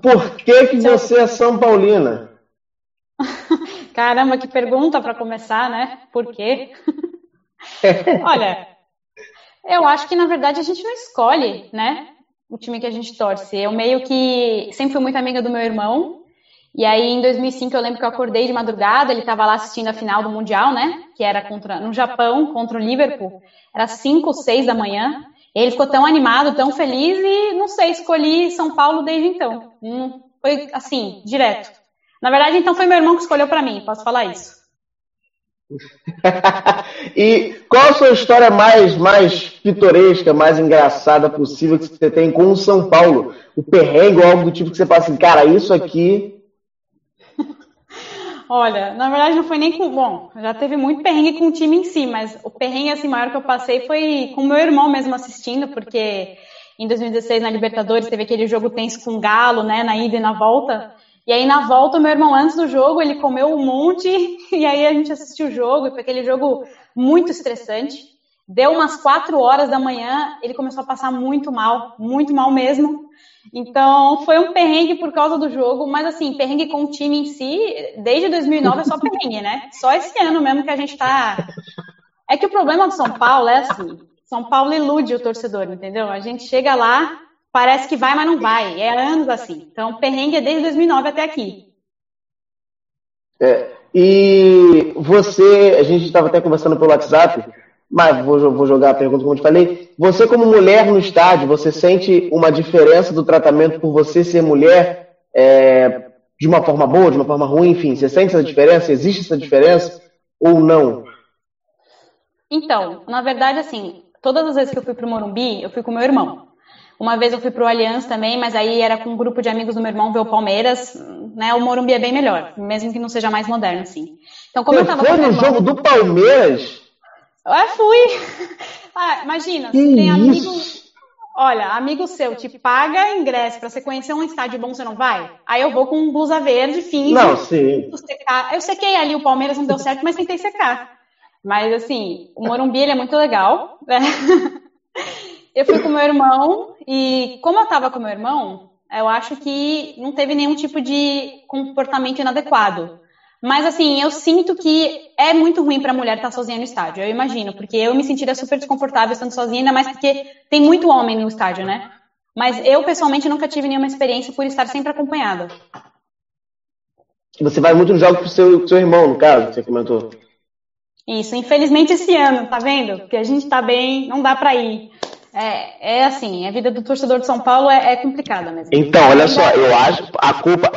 por que, que você é São Paulina? Caramba, que pergunta para começar, né? Por quê? Olha, eu acho que na verdade a gente não escolhe, né? O time que a gente torce. Eu meio que sempre fui muito amiga do meu irmão. E aí em 2005 eu lembro que eu acordei de madrugada, ele estava lá assistindo a final do Mundial, né? Que era contra no Japão contra o Liverpool. Era 5, 6 da manhã. Ele ficou tão animado, tão feliz e não sei, escolhi São Paulo desde então. Hum, foi assim, direto. Na verdade, então foi meu irmão que escolheu para mim, posso falar isso. e qual a sua história mais, mais pitoresca, mais engraçada possível que você tem com o São Paulo? O perrengue ou algo do tipo que você fala assim, cara, isso aqui. Olha, na verdade não foi nem com. Bom, já teve muito perrengue com o time em si, mas o perrengue assim, maior que eu passei foi com o meu irmão mesmo assistindo, porque em 2016 na Libertadores teve aquele jogo tenso com o Galo, né, na ida e na volta. E aí, na volta, meu irmão, antes do jogo, ele comeu um monte, e aí a gente assistiu o jogo, e foi aquele jogo muito estressante. Deu umas quatro horas da manhã, ele começou a passar muito mal, muito mal mesmo. Então, foi um perrengue por causa do jogo, mas assim, perrengue com o time em si, desde 2009 é só perrengue, né? Só esse ano mesmo que a gente tá. É que o problema do São Paulo é assim: São Paulo ilude o torcedor, entendeu? A gente chega lá, parece que vai, mas não vai. É anos assim. Então, perrengue é desde 2009 até aqui. É, e você, a gente estava até conversando pelo WhatsApp, mas vou, vou jogar a pergunta como eu te falei. Você, como mulher no estádio, você sente uma diferença do tratamento por você ser mulher é, de uma forma boa, de uma forma ruim, enfim? Você sente essa diferença? Existe essa diferença ou não? Então, na verdade, assim, todas as vezes que eu fui para o Morumbi, eu fui com meu irmão. Uma vez eu fui pro Allianz também, mas aí era com um grupo de amigos do meu irmão ver o Palmeiras, né? O Morumbi é bem melhor, mesmo que não seja mais moderno, assim. Então, como eu, eu tava foi no jogo do Palmeiras? Eu fui. Ah, imagina, que tem amigo. Olha, amigo seu te paga ingresso para você conhecer um estádio bom, você não vai? Aí eu vou com blusa verde, finge. Não, sim. Secar. Eu sequei ali, o Palmeiras não deu certo, mas tentei secar. Mas assim, o Morumbi ele é muito legal. Né? Eu fui com meu irmão e como eu estava com meu irmão, eu acho que não teve nenhum tipo de comportamento inadequado. Mas assim, eu sinto que é muito ruim para a mulher estar tá sozinha no estádio. Eu imagino, porque eu me sentiria super desconfortável estando sozinha, ainda mais porque tem muito homem no estádio, né? Mas eu pessoalmente nunca tive nenhuma experiência por estar sempre acompanhada. Você vai muito no jogo com seu, seu irmão, no caso, que você comentou. Isso, infelizmente esse ano, tá vendo? Porque a gente tá bem, não dá para ir. É, é assim, a vida do torcedor de São Paulo é, é complicada mesmo. Então, olha só, eu acho a culpa,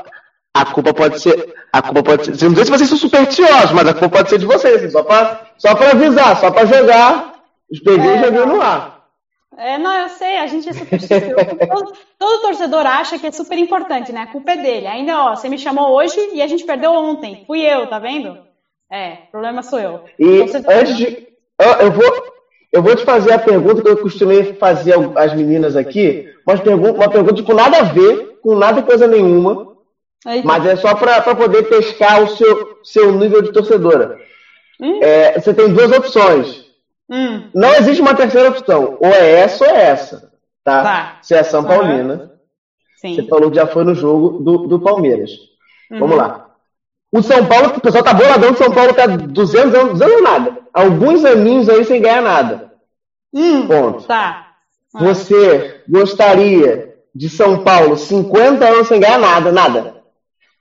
a culpa pode ser, a culpa pode ser, não sei se vocês são supersticiosos, mas a culpa pode ser de vocês, só para só pra avisar, só para jogar, os peguei é, no ar. É, não, eu sei, a gente é supersticioso. todo, todo, torcedor acha que é super importante, né? A culpa é dele. Ainda, ó, você me chamou hoje e a gente perdeu ontem. Fui eu, tá vendo? É, problema sou eu. E então, antes de. Eu vou, eu vou te fazer a pergunta que eu costumei fazer às meninas aqui, uma pergunta, uma pergunta com tipo, nada a ver, com nada coisa nenhuma, Aí, mas é só para poder pescar o seu, seu nível de torcedora. Hum? É, você tem duas opções. Hum. Não existe uma terceira opção. Ou é essa ou é essa. Tá? tá. Você é São Paulina. Uhum. Você falou que já foi no jogo do, do Palmeiras. Uhum. Vamos lá. O São Paulo, o pessoal tá boladão, o São Paulo tá 200 anos, 200 anos nada. Alguns aninhos aí sem ganhar nada. Hum, Ponto. Tá. Ah. Você gostaria de São Paulo 50 anos sem ganhar nada, nada.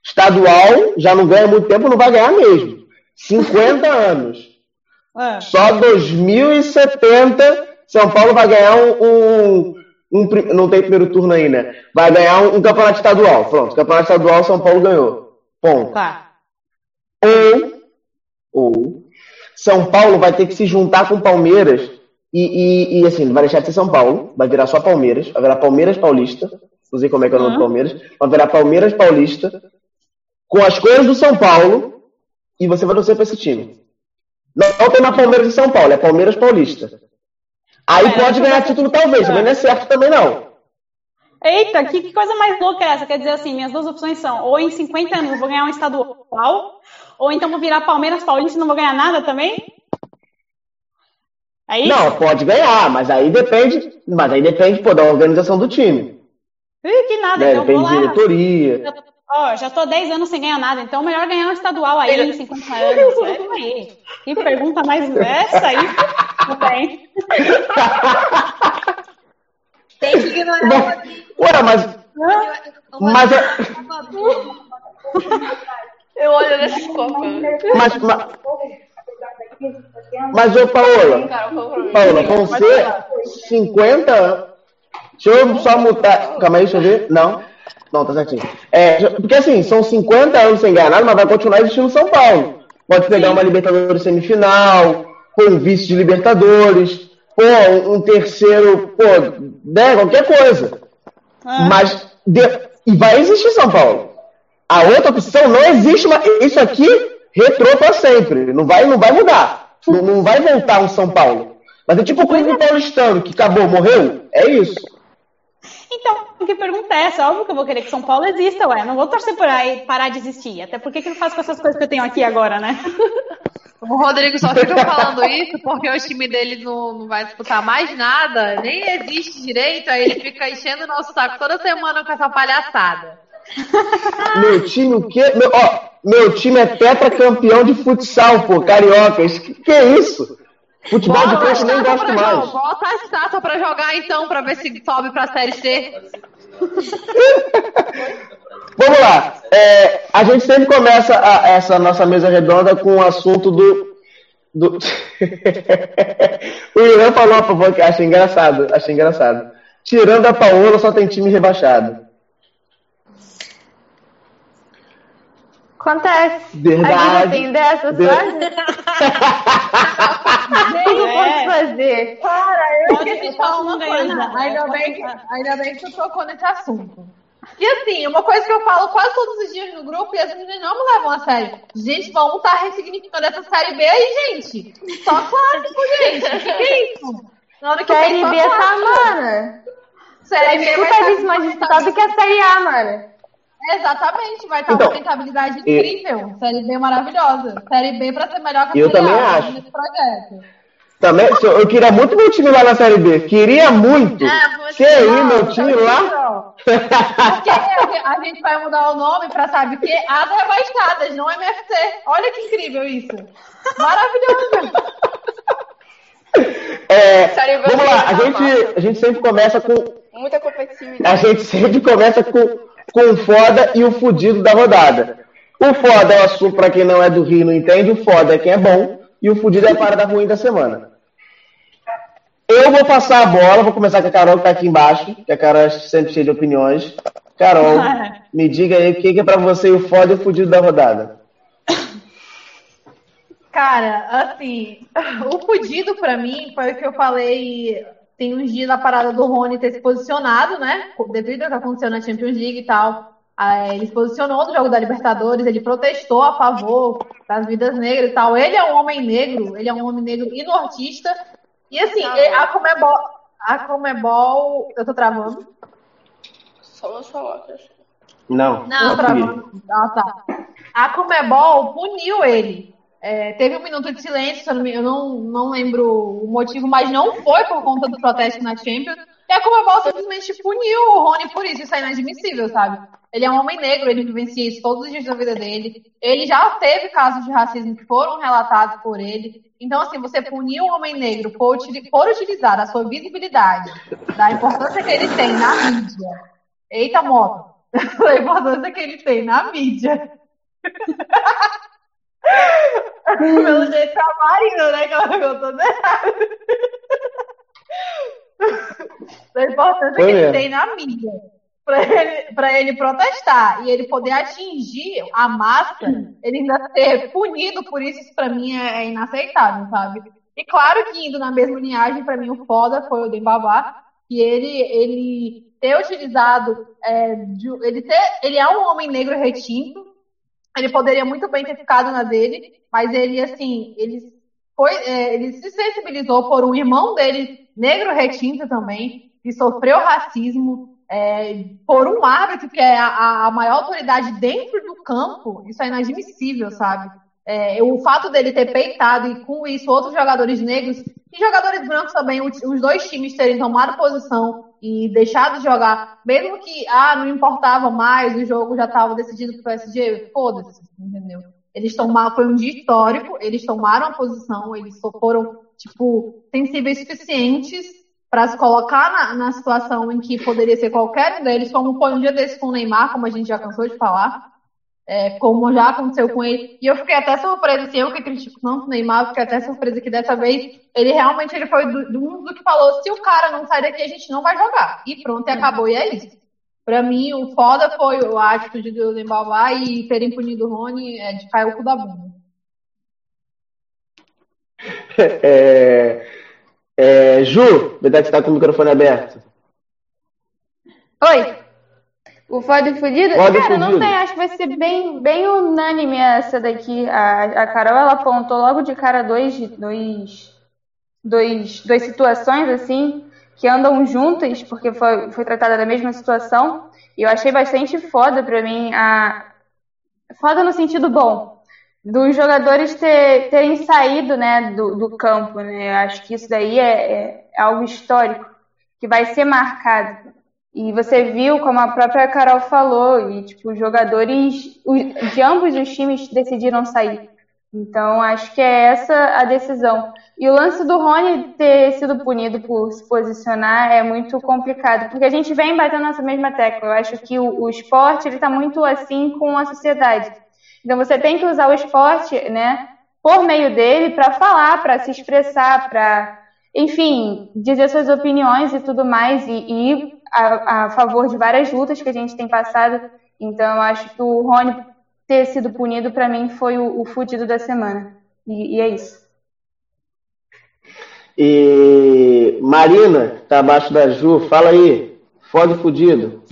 Estadual já não ganha muito tempo, não vai ganhar mesmo. 50 anos. É. Só 2070 São Paulo vai ganhar um, um, um, Não tem primeiro turno aí, né? Vai ganhar um, um campeonato estadual. Pronto, campeonato estadual São Paulo ganhou. Ponto. Tá. Ou, ou São Paulo vai ter que se juntar com Palmeiras e, e, e, assim, vai deixar de ser São Paulo, vai virar só Palmeiras, vai virar Palmeiras Paulista, não sei como é que é o nome do Palmeiras, vai virar Palmeiras Paulista, com as cores do São Paulo, e você vai torcer para esse time. Não, não tem mais Palmeiras de São Paulo, é Palmeiras Paulista. Aí é, pode ganhar título talvez, mas não é certo também não. Eita, que, que, coisa mais louca é essa? Quer dizer assim, minhas duas opções são, ou em 50 anos eu vou ganhar um estadual, ou então vou virar Palmeiras Paulista e não vou ganhar nada também? É? Não, pode ganhar, mas aí depende, mas aí depende pô, da organização do time. Ih, que nada, né? então Tem diretoria. Ó, já tô 10 anos sem ganhar nada, então melhor ganhar um estadual aí em 50 anos. É aí. Que pergunta mais essa aí? Tem. Tem que ignorar o Ué, mas. Mas. Eu olho nesse copo. Mas, mas, mas, ô Paola, Paola, vão ser 50 Deixa eu só mutar. Calma aí, deixa eu ver. Não. Não, tá certinho. É, porque assim, são 50 anos sem ganhar nada, mas vai continuar existindo São Paulo. Pode pegar uma Libertadores semifinal, pô, um vice de Libertadores, pô, um terceiro, pô, né, qualquer coisa. Ah. Mas, de, e vai existir São Paulo. A outra opção não existe, mas isso aqui retrô para sempre. Não vai, não vai mudar. Não, não vai voltar um São Paulo. Mas é tipo o clube paulistano que acabou, morreu. É isso. Então, que pergunta é essa? Óbvio que eu vou querer que São Paulo exista, ué. Não vou torcer por aí parar de existir. Até porque que não faço com essas coisas que eu tenho aqui agora, né? O Rodrigo só fica falando isso porque o time dele não, não vai disputar mais nada, nem existe direito, aí ele fica enchendo o nosso saco toda semana com essa palhaçada. Meu time o quê? Meu, ó, meu time é tetracampeão de futsal, pô, cariocas. Que, que é isso? Futebol Bota de campo nem gosto mais. Bota a estátua pra jogar então, pra ver se sobe pra Série C. Vamos lá. É, a gente sempre começa a, essa nossa mesa redonda com o assunto do. do... o Ian falou a favor que acha engraçado. Acha engraçado. Tirando a Paola, só tem time rebaixado. Acontece. Verdade. A gente tem dessas, Verdade. O que eu posso fazer? Para, eu esqueci de falar uma coisa. Ainda bem, que, ainda bem que tu tocou nesse assunto. E assim, uma coisa que eu falo quase todos os dias no grupo e as meninas não me levam a sério. Gente, vamos estar tá ressignificando essa série B aí, gente. Só clássico, gente. O que, que é isso? Na hora que série B tá, mano. Série B vai estar mais disputado que a série A, mano. Exatamente, vai estar então, uma rentabilidade incrível. Série B maravilhosa. Série B para ser melhor que a Eu também A, acho. Nesse projeto. Também, eu queria muito meu time lá na Série B. Queria muito. É, que aí, meu time lá. Porque a gente vai mudar o nome para, sabe o quê? As Rebaixadas, não MFC. Olha que incrível isso. Maravilhoso. É, vamos lá, a gente, a gente sempre começa com. Muita competitividade. A gente sempre começa com com o foda e o fudido da rodada. O foda é o assunto para quem não é do Rio não entende, o foda é quem é bom e o fudido é a parada ruim da semana. Eu vou passar a bola, vou começar com a Carol que tá aqui embaixo, que a Carol é sempre cheia de opiniões. Carol, me diga aí o que, é para você o foda e o fudido da rodada. Cara, assim, o fudido para mim foi o que eu falei tem uns dias da parada do Rony ter se posicionado, né? Devido ao que aconteceu na Champions League e tal. Ele se posicionou no jogo da Libertadores, ele protestou a favor das vidas negras e tal. Ele é um homem negro, ele é um homem negro e nortista. E assim, a Comebol. A Comebol. Eu tô travando? Só. Não. Não, travando. Ah, tá. A Comebol puniu ele é, teve um minuto de silêncio, eu não, não lembro o motivo, mas não foi por conta do protesto na Champions. E a Comebol simplesmente puniu o Rony por isso, isso é inadmissível, sabe? Ele é um homem negro, ele vivencia isso todos os dias da vida dele. Ele já teve casos de racismo que foram relatados por ele. Então, assim, você punir um homem negro por, por utilizar a sua visibilidade, da importância que ele tem na mídia. Eita, moto! a importância que ele tem na mídia. Pelo jeito tá marido, né? Que ela ficou toda errada. Da importância que ele tem na mídia. Pra ele, pra ele protestar e ele poder atingir a massa, ele ainda ser punido por isso, isso pra mim é, é inaceitável, sabe? E claro que indo na mesma linhagem, pra mim o foda foi o Dembabá, que ele, ele ter utilizado, é, de, ele, ter, ele é um homem negro retinto, ele poderia muito bem ter ficado na dele, mas ele, assim, ele, foi, é, ele se sensibilizou por um irmão dele, negro retinto também, que sofreu racismo, é, por um árbitro que é a, a, maior autoridade dentro do campo, isso é inadmissível, sabe? É, o fato dele ter peitado e com isso outros jogadores negros e jogadores brancos também, os dois times terem tomado posição e deixado de jogar, mesmo que ah, não importava mais, o jogo já estava decidido para o PSG, foda-se, entendeu? Eles tomaram, foi um dia histórico, eles tomaram a posição, eles foram, tipo, sensíveis suficientes para se colocar na, na, situação em que poderia ser qualquer um deles, como foi um dia desse com o Neymar, como a gente já cansou de falar, é, como já aconteceu com ele. E eu fiquei até surpresa, assim, eu que critico tanto o Neymar, fiquei até surpresa que dessa vez ele realmente ele foi do, do, do que falou, se o cara não sair daqui, a gente não vai jogar. E pronto, e acabou, e é isso. Pra mim, o foda foi o atitude do Lembalvá e terem punido o Rony é, de cair o cu da bunda. É, é, Ju, verdade que está com o microfone aberto. Oi. O foda fudido? Foda Cara, fudido. não tem, acho que vai ser bem, bem unânime essa daqui. A, a Carol, ela apontou logo de cara dois, dois, dois, duas situações, assim, que andam juntas, porque foi, foi tratada da mesma situação. E eu achei bastante foda pra mim. A... Foda no sentido bom. Dos jogadores ter, terem saído né, do, do campo. Né? Eu acho que isso daí é, é algo histórico, que vai ser marcado. E você viu, como a própria Carol falou, e tipo, os jogadores de ambos os times decidiram sair. Então, acho que é essa a decisão. E o lance do Rony ter sido punido por se posicionar é muito complicado, porque a gente vem batendo nessa mesma tecla. Eu acho que o, o esporte está muito assim com a sociedade. Então, você tem que usar o esporte, né, por meio dele, para falar, para se expressar, para, enfim, dizer suas opiniões e tudo mais. E, e a, a, favor de várias lutas que a gente tem passado. Então, acho que o Rony ter sido punido, para mim, foi o, o fudido da semana. E, e, é isso. E Marina, tá abaixo da Ju, fala aí. Foda fudido.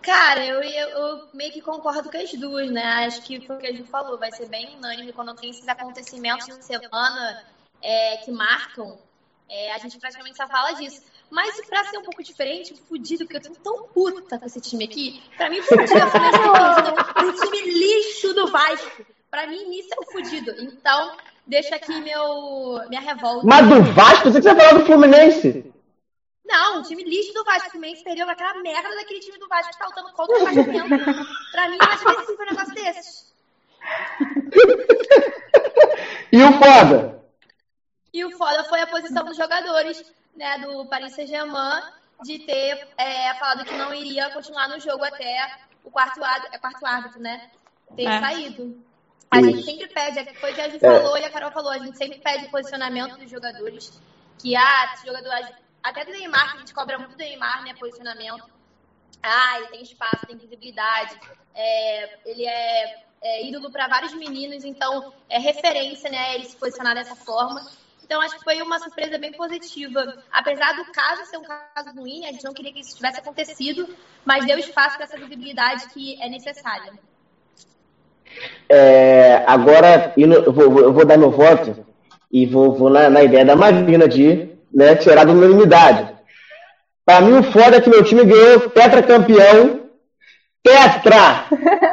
Cara, eu, eu, eu, meio que concordo com as duas, né? Acho que foi o que a Ju falou, vai ser bem unânime quando tem esses acontecimentos na semana é, que marcam é, a gente praticamente só fala disso. Mas pra ser um pouco diferente, o fudido, porque eu tô tão puta com esse time aqui, pra mim fudido é o time lixo do Vasco. Pra mim, isso é o fudido. Então, deixa aqui meu, minha revolta. Mas do Vasco? Você que você falou do Fluminense? Não, o time lixo do Vasco. O Fluminense perdeu aquela merda daquele time do Vasco que tá lutando contra o Vasco. Pra mim, é admissível um negócio desses. e o foda? E o foda foi a posição dos jogadores, né, do Paris Saint-Germain, de ter é, falado que não iria continuar no jogo até o quarto, é quarto árbitro, né, ter é. saído. A Isso. gente sempre pede, foi o que a gente é. falou e a Carol falou, a gente sempre pede posicionamento dos jogadores, que ah, jogadores, até do Neymar, que a gente cobra muito do Neymar, né, posicionamento. Ah, ele tem espaço, tem visibilidade, é, ele é, é ídolo para vários meninos, então é referência, né, ele se posicionar dessa forma. Então, acho que foi uma surpresa bem positiva. Apesar do caso ser um caso ruim, a gente não queria que isso tivesse acontecido, mas deu espaço para essa visibilidade que é necessária. É, agora, eu vou, eu vou, dar meu voto e vou, vou na, na, ideia da Marina de né, tirar da unanimidade. Para mim, o foda é que meu time ganhou tetracampeão. Tetra!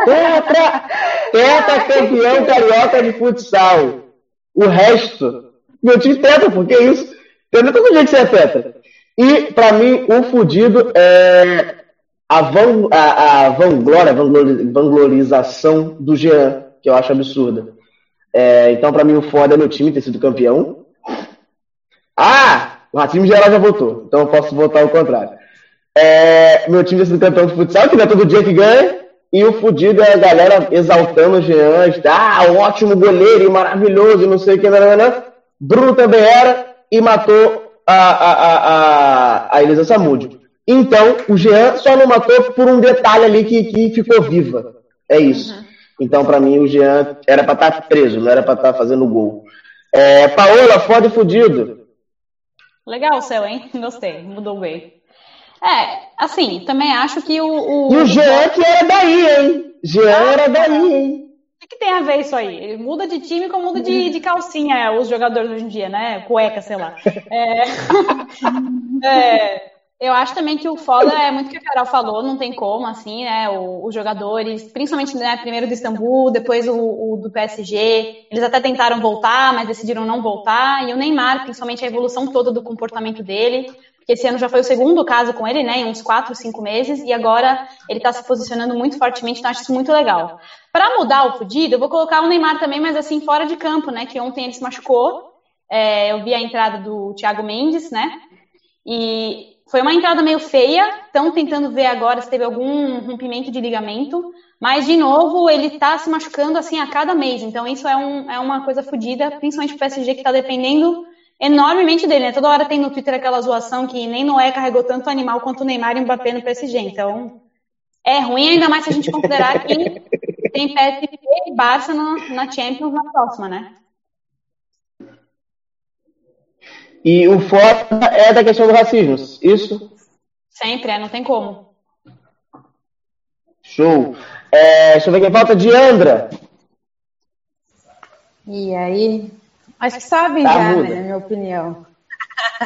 Tetra! Tetracampeão carioca de futsal. O resto meu time tetra, porque é isso. Entendeu? Todo dia que você é tetra. E, pra mim, o fudido é a, van, a, a vanglória, vanglorização do Jean, que eu acho absurda. É, então, pra mim, o foda é meu time ter sido campeão. Ah! O time geral já votou, então eu posso votar ao contrário. É, meu time ter sido campeão de futsal, que não é todo dia que ganha. E o fudido é a galera exaltando o Jean, ah, um ótimo goleiro e maravilhoso, não sei o que, não, não, não. Bruno também era e matou a, a, a, a Elisa Samúdio. Então, o Jean só não matou por um detalhe ali que, que ficou viva. É isso. Uhum. Então, para mim, o Jean era para estar tá preso, não era para estar tá fazendo gol. É, Paola, foda e fudido. Legal o céu, hein? Gostei, mudou bem. É, assim, também acho que o. o e o Jean que era daí, hein? Jean ah, era daí, hein? Que tem a ver isso aí? Ele muda de time como muda de, de calcinha os jogadores hoje em dia, né? Cueca, sei lá. É, é, Eu acho também que o foda é muito o que a Carol falou, não tem como, assim, né? Os jogadores, principalmente né, primeiro do Istambul, depois o, o, do PSG, eles até tentaram voltar, mas decidiram não voltar. E o Neymar, principalmente a evolução toda do comportamento dele, esse ano já foi o segundo caso com ele, né? Em uns 4, 5 meses, e agora ele está se posicionando muito fortemente, então acho isso muito legal. Para mudar o fudido, eu vou colocar o Neymar também, mas assim, fora de campo, né? Que ontem ele se machucou. É, eu vi a entrada do Thiago Mendes, né? E foi uma entrada meio feia, estão tentando ver agora se teve algum rompimento de ligamento, mas de novo ele está se machucando assim a cada mês, então isso é, um, é uma coisa fodida, principalmente o PSG que está dependendo enormemente dele, né? Toda hora tem no Twitter aquela zoação que nem Noé carregou tanto animal quanto o Neymar e o Mbappé no PSG, então é ruim, ainda mais se a gente considerar que tem PSG e Barça no, na Champions na próxima, né? E o foda é da questão do racismo, isso? Sempre, é, não tem como. Show. É, deixa eu ver quem falta. Diandra. E aí? Acho que sabem tá já, muda. né? Minha opinião.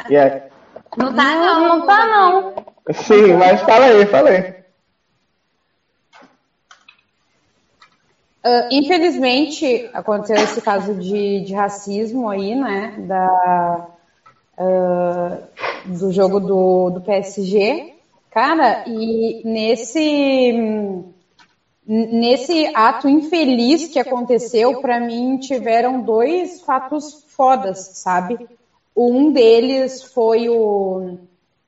Yeah. Não tá, não. Não, não tá, não. Sim, mas fala aí, fala aí. Uh, infelizmente, aconteceu esse caso de, de racismo aí, né? Da, uh, do jogo do, do PSG, cara, e nesse nesse ato infeliz que aconteceu, para mim tiveram dois fatos fodas, sabe? Um deles foi o,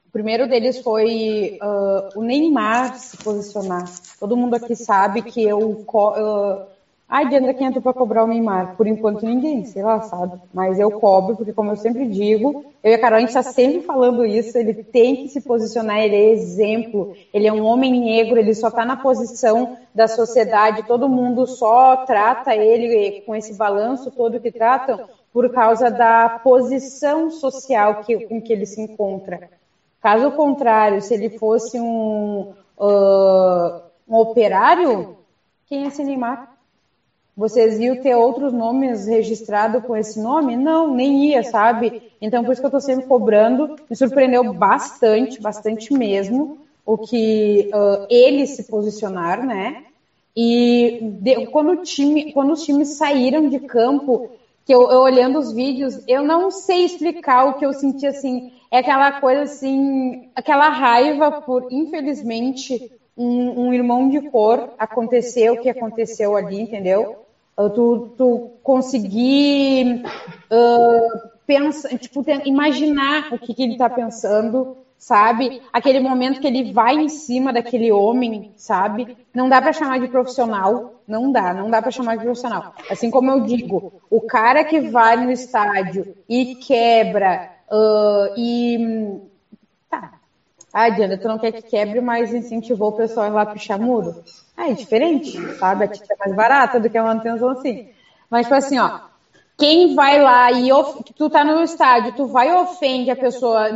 o primeiro deles foi uh, o Neymar se posicionar. Todo mundo aqui sabe que eu uh, Ai, Diana, quem entra para cobrar o Neymar? Por enquanto ninguém, sei lá, sabe? Mas eu cobro, porque como eu sempre digo, eu e a Carol, a gente está sempre falando isso, ele tem que se posicionar, ele é exemplo, ele é um homem negro, ele só está na posição da sociedade, todo mundo só trata ele com esse balanço todo que tratam por causa da posição social que, que ele se encontra. Caso contrário, se ele fosse um, uh, um operário, quem é esse Neymar? Vocês iam ter outros nomes registrados com esse nome? Não, nem ia, sabe? Então, por isso que eu estou sempre cobrando. Me surpreendeu bastante, bastante mesmo, o que uh, eles se posicionaram, né? E de, quando, o time, quando os times saíram de campo, que eu, eu, olhando os vídeos, eu não sei explicar o que eu senti assim. É aquela coisa assim, aquela raiva por, infelizmente, um, um irmão de cor aconteceu o que aconteceu ali, entendeu? Tu, tu conseguir uh, pensa, tipo, imaginar o que, que ele está pensando, sabe? Aquele momento que ele vai em cima daquele homem, sabe? Não dá para chamar de profissional, não dá, não dá para chamar de profissional. Assim como eu digo, o cara que vai no estádio e quebra uh, e tá, ah, Diana, tu não quer que quebre, mas incentivou o pessoal a ir lá pichar muro. Ah, é diferente, sabe? A tinta é mais barata do que a manutenção assim. Mas, tipo assim, ó, quem vai lá e of... tu tá no estádio, tu vai e ofende a pessoa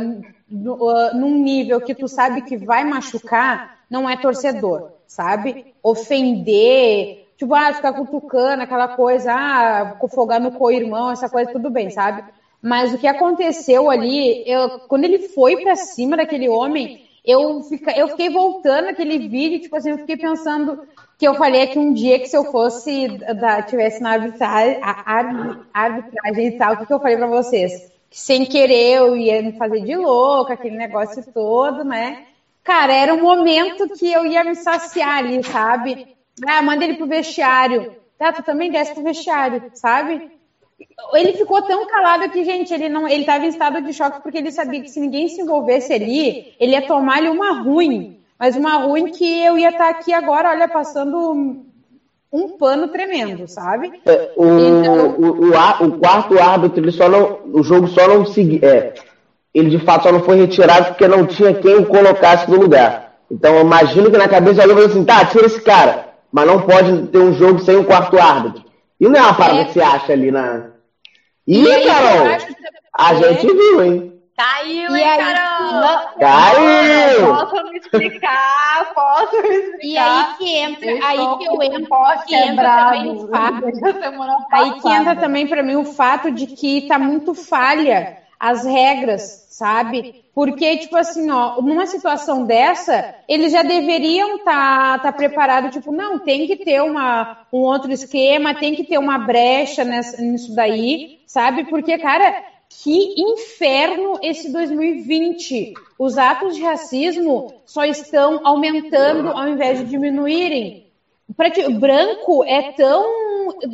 num nível que tu sabe que vai machucar, não é torcedor, sabe? Ofender, tipo, ah, ficar cutucando, aquela coisa, ah, fogar no co-irmão, essa coisa, tudo bem, sabe? Mas o que aconteceu ali, eu, quando ele foi para cima daquele homem, eu, fica, eu fiquei voltando aquele vídeo, tipo assim, eu fiquei pensando que eu falei que um dia que se eu fosse, da, tivesse na arbitragem, e tal, o que, que eu falei para vocês? Que sem querer eu ia me fazer de louca, aquele negócio todo, né? Cara, era um momento que eu ia me saciar ali, sabe? Ah, manda ele pro vestiário. Tá, tu também desce pro vestiário, sabe? Ele ficou tão calado que, gente, ele não, ele estava em estado de choque porque ele sabia que se ninguém se envolvesse ali, ele ia tomar-lhe uma ruim, mas uma ruim que eu ia estar tá aqui agora, olha, passando um pano tremendo, sabe? É, o, então... o, o, o, quarto árbitro, ele só não, o jogo só não seguiu, é, ele de fato só não foi retirado porque não tinha quem o colocasse no lugar. Então, eu imagino que na cabeça alguém falou assim, tá, tira esse cara, mas não pode ter um jogo sem o quarto árbitro. E não é uma parada é. que você acha ali na, Ih, e Carol! A gente viu, hein? Caiu, hein, Carol? Caiu! Posso me explicar? Posso me explicar? E aí que entra, eu aí que eu entro, que entra também o fato. Aí que entra também para mim o fato de que tá muito falha as regras, sabe? Porque, tipo assim, ó, numa situação dessa, eles já deveriam estar tá, tá preparados, tipo, não, tem que ter uma, um outro esquema, tem que ter uma brecha nessa, nisso daí, sabe? Porque, cara, que inferno esse 2020! Os atos de racismo só estão aumentando ao invés de diminuírem. O branco é tão.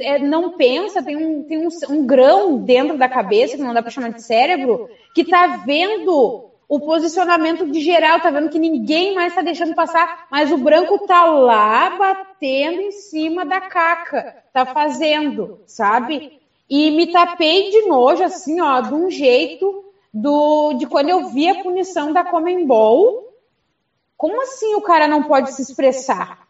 É, não pensa, tem, um, tem um, um, grão dentro da cabeça, que não dá para chamar de cérebro, que está vendo o posicionamento de geral, tá vendo que ninguém mais está deixando passar, mas o branco tá lá batendo em cima da caca, tá fazendo, sabe? E me tapei de nojo, assim, ó, de um jeito do, de quando eu vi a punição da Comembol. Como assim o cara não pode se expressar?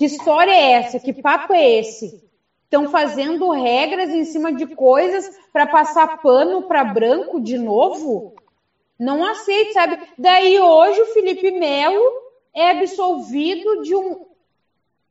Que história é essa? Que papo é esse? Estão fazendo regras em cima de coisas para passar pano para branco de novo? Não aceito, sabe? Daí hoje o Felipe Melo é absolvido de um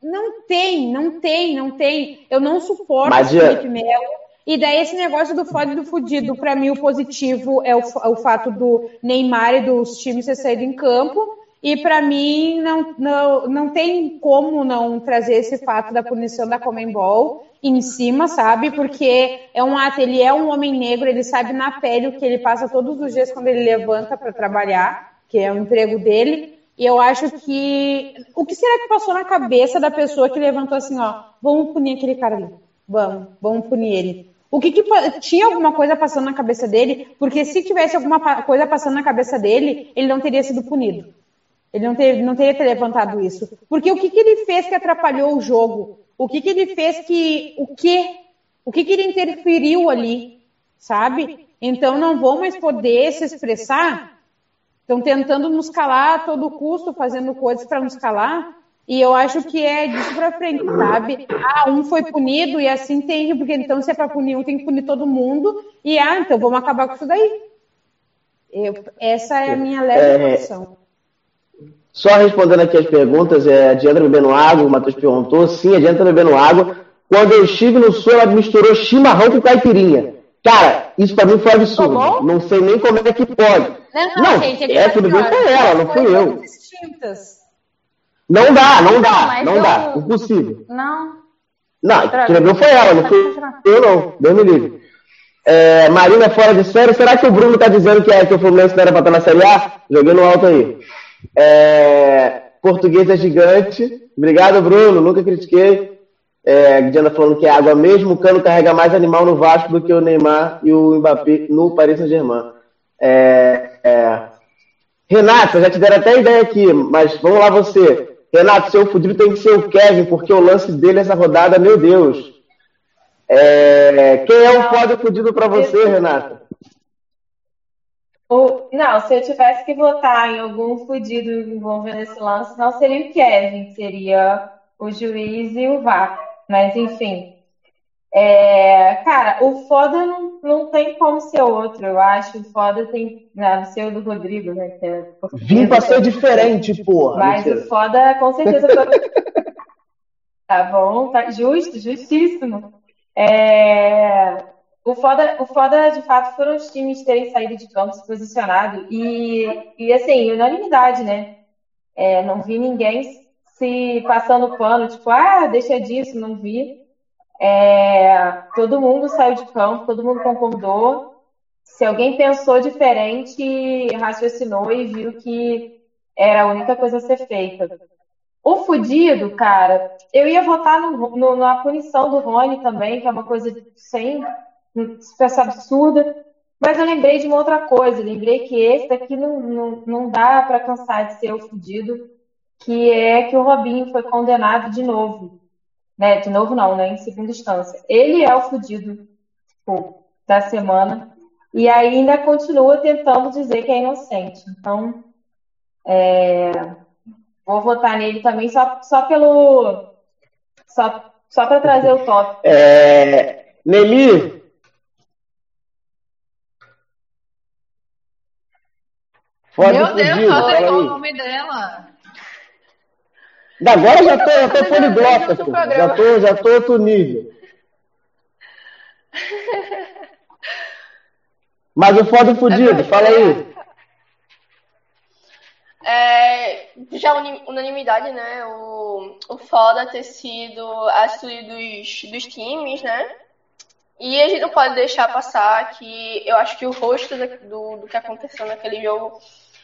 não tem, não tem, não tem. Eu não suporto Mas, o Felipe Melo. E daí esse negócio do foda e do fudido, para mim o positivo é o, o, fato do Neymar e dos times ter saído em campo. E para mim não, não, não tem como não trazer esse fato da punição da Comembol em cima, sabe? Porque é um ato, ele é um homem negro, ele sabe na pele o que ele passa todos os dias quando ele levanta para trabalhar, que é o emprego dele. E eu acho que. O que será que passou na cabeça da pessoa que levantou assim, ó, vamos punir aquele cara ali. Vamos, vamos punir ele. O que, que tinha alguma coisa passando na cabeça dele? Porque se tivesse alguma coisa passando na cabeça dele, ele não teria sido punido. Ele não, ter, não teria ter levantado isso. Porque o que, que ele fez que atrapalhou o jogo? O que, que ele fez que. O que? O que, que ele interferiu ali? Sabe? Então não vou mais poder se expressar Estão tentando nos calar a todo custo, fazendo coisas para nos calar. E eu acho que é disso para frente, sabe? Ah, um foi punido e assim tem, porque então se é para punir um, tem que punir todo mundo. E ah, então vamos acabar com isso daí. Eu, essa é a minha leve é, posição. Só respondendo aqui as perguntas, é, adianta bebendo água, o Matheus perguntou. Sim, adianta bebendo água. Quando eu estive no sul, ela misturou chimarrão com caipirinha. Cara, isso pra mim foi absurdo. Tomou? Não sei nem como é que pode. Não, não, não gente, é, é tudo bem com ela, não fui eu. Distintas. Não dá, não dá, não, não dá. Impossível. Não. Não, escreveu foi ela, não fui eu não. Deus me livre. É, Marina fora de série. Será que o Bruno tá dizendo que, é, que o Fluminense não era pra estar na Série A? Joguei no alto aí. É, português é gigante. Obrigado, Bruno. Nunca critiquei. É, Diana falando que é água mesmo, o Cano carrega mais animal no Vasco do que o Neymar e o Mbappé no Paris Saint-Germain. É, é... Renato, já te deram até ideia aqui, mas vamos lá você. Renato, seu fudido tem que ser o Kevin, porque o lance dele nessa rodada, meu Deus. É... Quem é o foda fudido para você, Renato? Não, se eu tivesse que votar em algum fudido envolvendo esse lance, não seria o Kevin, seria o juiz e o VAR. Mas, enfim. É, cara, o foda não, não tem como ser outro, eu acho. O foda tem. Não, ser o do Rodrigo, né? Que é Vim pra ser diferente, porra. Mas mentira. o foda, com certeza. tá bom, tá justo, justíssimo. É, o, foda, o foda, de fato, foram os times terem saído de campo, se posicionado. E, e assim, unanimidade, né? É, não vi ninguém se passando pano, tipo, ah, deixa disso, não vi. É, todo mundo saiu de campo, todo mundo concordou. Se alguém pensou diferente, raciocinou e viu que era a única coisa a ser feita. O fudido, cara, eu ia votar no, na punição do Rony também, que é uma coisa sem peça absurda, mas eu lembrei de uma outra coisa, lembrei que esse daqui não, não, não dá para cansar de ser o fudido que é que o Robinho foi condenado de novo. Né? De novo não, né? Em segunda instância. Ele é o fudido tipo, da semana e ainda continua tentando dizer que é inocente. Então, é, vou votar nele também só, só pelo. Só, só para trazer o top. É, Nelly. Meu Deus, só o nome dela. Agora já tô, já tô poliglota, pô. Já tô, já tô outro nível. Mas o foda fudido, é fala aí. É, já unanimidade, né? O, o foda ter sido a dos, dos times, né? E a gente não pode deixar passar que eu acho que o rosto do, do que aconteceu naquele jogo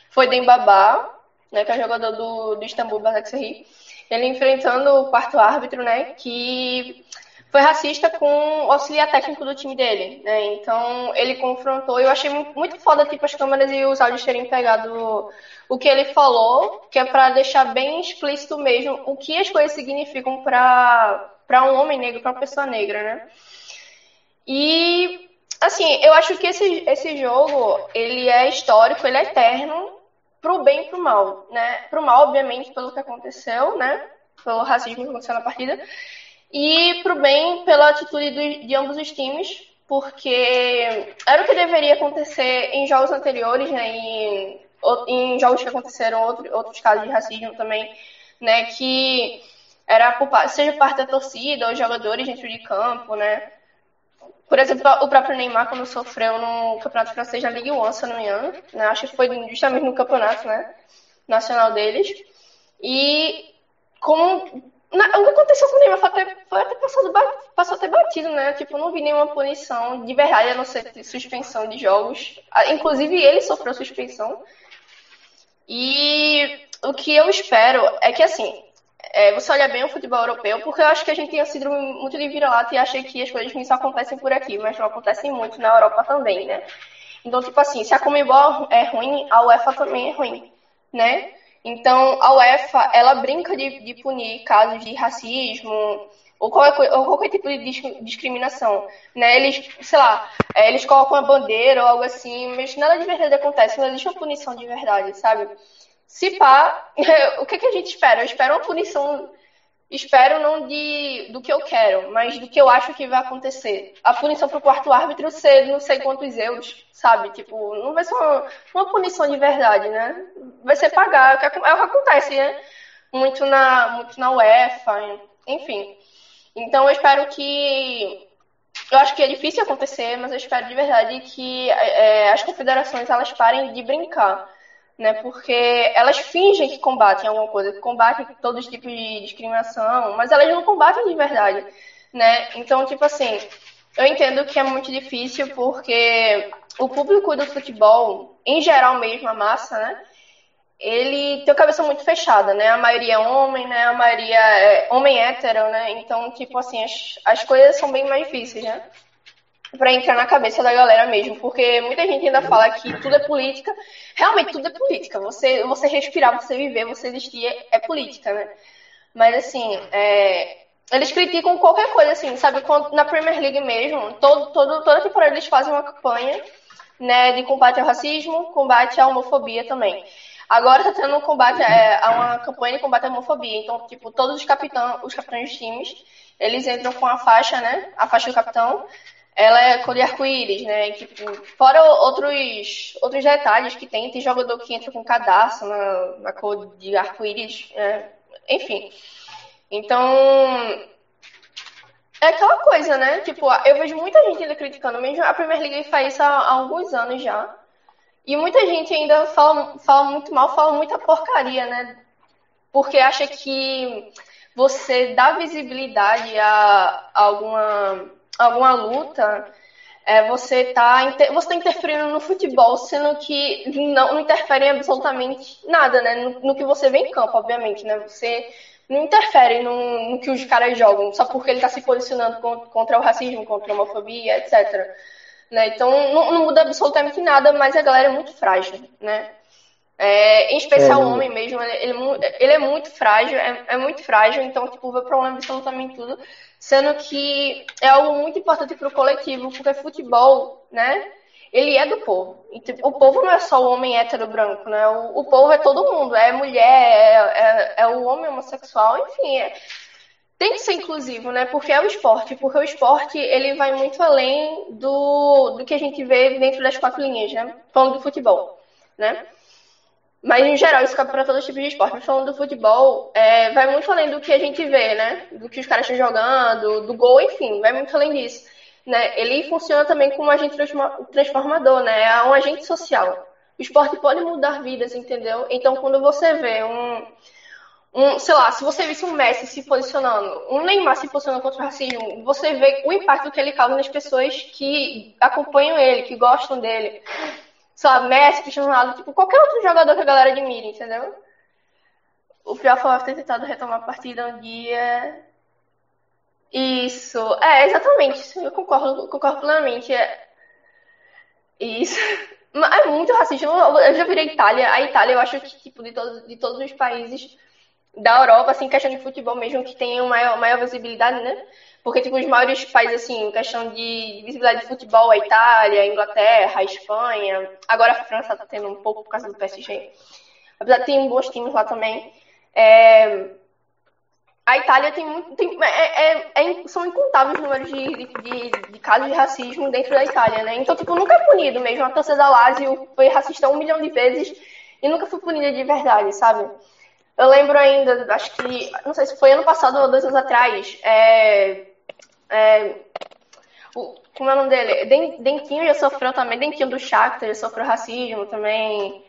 foi Dembabá, né, que é o jogador do, do Istambul Basaksehir. Ele enfrentando o quarto árbitro, né, que foi racista com o auxiliar técnico do time dele, né? Então ele confrontou. Eu achei muito foda tipo as câmeras e os áudios terem pegado o que ele falou, que é para deixar bem explícito mesmo o que as coisas significam para um homem negro, para uma pessoa negra, né? E, assim, eu acho que esse, esse jogo, ele é histórico, ele é eterno, pro bem e pro mal, né? Pro mal, obviamente, pelo que aconteceu, né? Pelo racismo que aconteceu na partida. E pro bem pela atitude do, de ambos os times, porque era o que deveria acontecer em jogos anteriores, né? Em, em jogos que aconteceram outro, outros casos de racismo também, né? Que era por, seja parte da torcida ou jogadores dentro de campo, né? Por exemplo, o próprio Neymar, quando sofreu no Campeonato Francês da Ligue 1, se não me engano, né? acho que foi justamente no campeonato né? nacional deles. E como. Na, o que aconteceu com o Neymar foi até, foi até passado, passou batido, né? Tipo, não vi nenhuma punição de verdade, a não ser suspensão de jogos. Ah, inclusive, ele sofreu suspensão. E o que eu espero é que, assim, é, você olha bem o futebol europeu, porque eu acho que a gente tinha sido muito de vira-lata e acha que as coisas só acontecem por aqui, mas não acontecem muito na Europa também, né? Então, tipo assim, se a Comebol é ruim, a UEFA também é ruim, né? Então, a UEFA, ela brinca de, de punir casos de racismo ou qualquer, ou qualquer tipo de discriminação, né? Eles, sei lá, é, eles colocam uma bandeira ou algo assim, mas nada de verdade acontece, não existe uma punição de verdade, sabe? Se pá, o que, que a gente espera? Eu espero uma punição. Espero não de do que eu quero, mas do que eu acho que vai acontecer. A punição pro quarto árbitro ser não sei quantos euros, sabe? Tipo, não vai ser uma, uma punição de verdade, né? Vai ser pagar. É o que acontece, né? Muito na, muito na UEFA, enfim. Então eu espero que. Eu acho que é difícil acontecer, mas eu espero de verdade que é, as confederações elas parem de brincar né? Porque elas fingem que combatem alguma coisa, que combatem todos os tipos de discriminação, mas elas não combatem de verdade, né? Então, tipo assim, eu entendo que é muito difícil porque o público do futebol, em geral mesmo, a massa, né? Ele tem a cabeça muito fechada, né? A maioria é homem, né? A maioria é homem hétero, né? Então, tipo assim, as, as coisas são bem mais difíceis, né? Para entrar na cabeça da galera mesmo, porque muita gente ainda fala que tudo é política. Realmente tudo é política. Você, você respirar, você viver, você existir é, é política, né? Mas assim, é, eles criticam qualquer coisa, assim, sabe? Na Premier League mesmo, todo, todo, toda temporada eles fazem uma campanha né, de combate ao racismo, combate à homofobia também. Agora está tendo um combate, é, uma campanha de combate à homofobia. Então, tipo, todos os capitães, os capitães de times, eles entram com a faixa, né? A faixa do capitão, ela é cor de arco-íris, né? Tipo, fora outros, outros detalhes que tem, tem jogador que entra com cadastro na, na cor de arco-íris, é, enfim. Então, é aquela coisa, né? Tipo, eu vejo muita gente ainda criticando, mesmo a Premier League faz isso há, há alguns anos já. E muita gente ainda fala, fala muito mal, fala muita porcaria, né? Porque acha que você dá visibilidade a, a alguma alguma luta, é, você está você tá interferindo no futebol, sendo que não, não interfere em absolutamente nada, né? No, no, que você vê em campo, obviamente, né? Você não interfere no, no que os caras jogam, só porque ele está se posicionando contra, contra, o racismo, contra a homofobia, etc. Né? Então não, não, muda absolutamente nada, mas a galera é muito frágil, né? É, em especial é, o homem mesmo, ele, ele, é muito frágil, é, é muito frágil, então, tipo, vê problema absolutamente tudo sendo que é algo muito importante para o coletivo, porque futebol, né? Ele é do povo. Tipo, o povo não é só o homem hétero branco, né? O, o povo é todo mundo, é mulher, é, é, é o homem homossexual, enfim, é, tem que ser inclusivo, né? Porque é o esporte, porque o esporte ele vai muito além do, do que a gente vê dentro das quatro linhas, né? Falando do futebol, né? Mas, em geral, isso cabe para todo tipo de esporte. Mas falando do futebol, é, vai muito além do que a gente vê, né? Do que os caras estão jogando, do gol, enfim, vai muito além disso. né, ele funciona também como um agente transformador, né? É um agente social. O esporte pode mudar vidas, entendeu? Então, quando você vê um, um, sei lá, se você visse um Messi se posicionando, um Neymar se posicionando contra o racismo, você vê o impacto que ele causa nas pessoas que acompanham ele, que gostam dele. Lá, Messi, Cristiano Ronaldo, tipo, qualquer outro jogador que a galera admire, entendeu? O pior foi ter tentado retomar a partida um dia isso, é, exatamente. Eu concordo, concordo plenamente. É... Isso. É muito racista. Eu já virei Itália. A Itália, eu acho que, tipo, de todos, de todos os países da Europa, assim, questão de futebol mesmo, que tem maior, maior visibilidade, né? Porque, tipo, os maiores países, assim, questão de visibilidade de futebol, a Itália, a Inglaterra, a Espanha. Agora a França tá tendo um pouco por causa do PSG. Apesar de ter bons times lá também. É a Itália tem muito. Tem, é, é, é, são incontáveis números de, de, de, casos de racismo dentro da Itália, né? Então, tipo, nunca é punido mesmo. A torcida da Lazio foi racista um milhão de vezes e nunca foi punida de verdade, sabe? Eu lembro ainda, acho que. Não sei se foi ano passado ou dois anos atrás. É, é, o, como é o nome dele? Dentinho já sofreu também. Dentinho do Shakhtar já sofreu racismo também.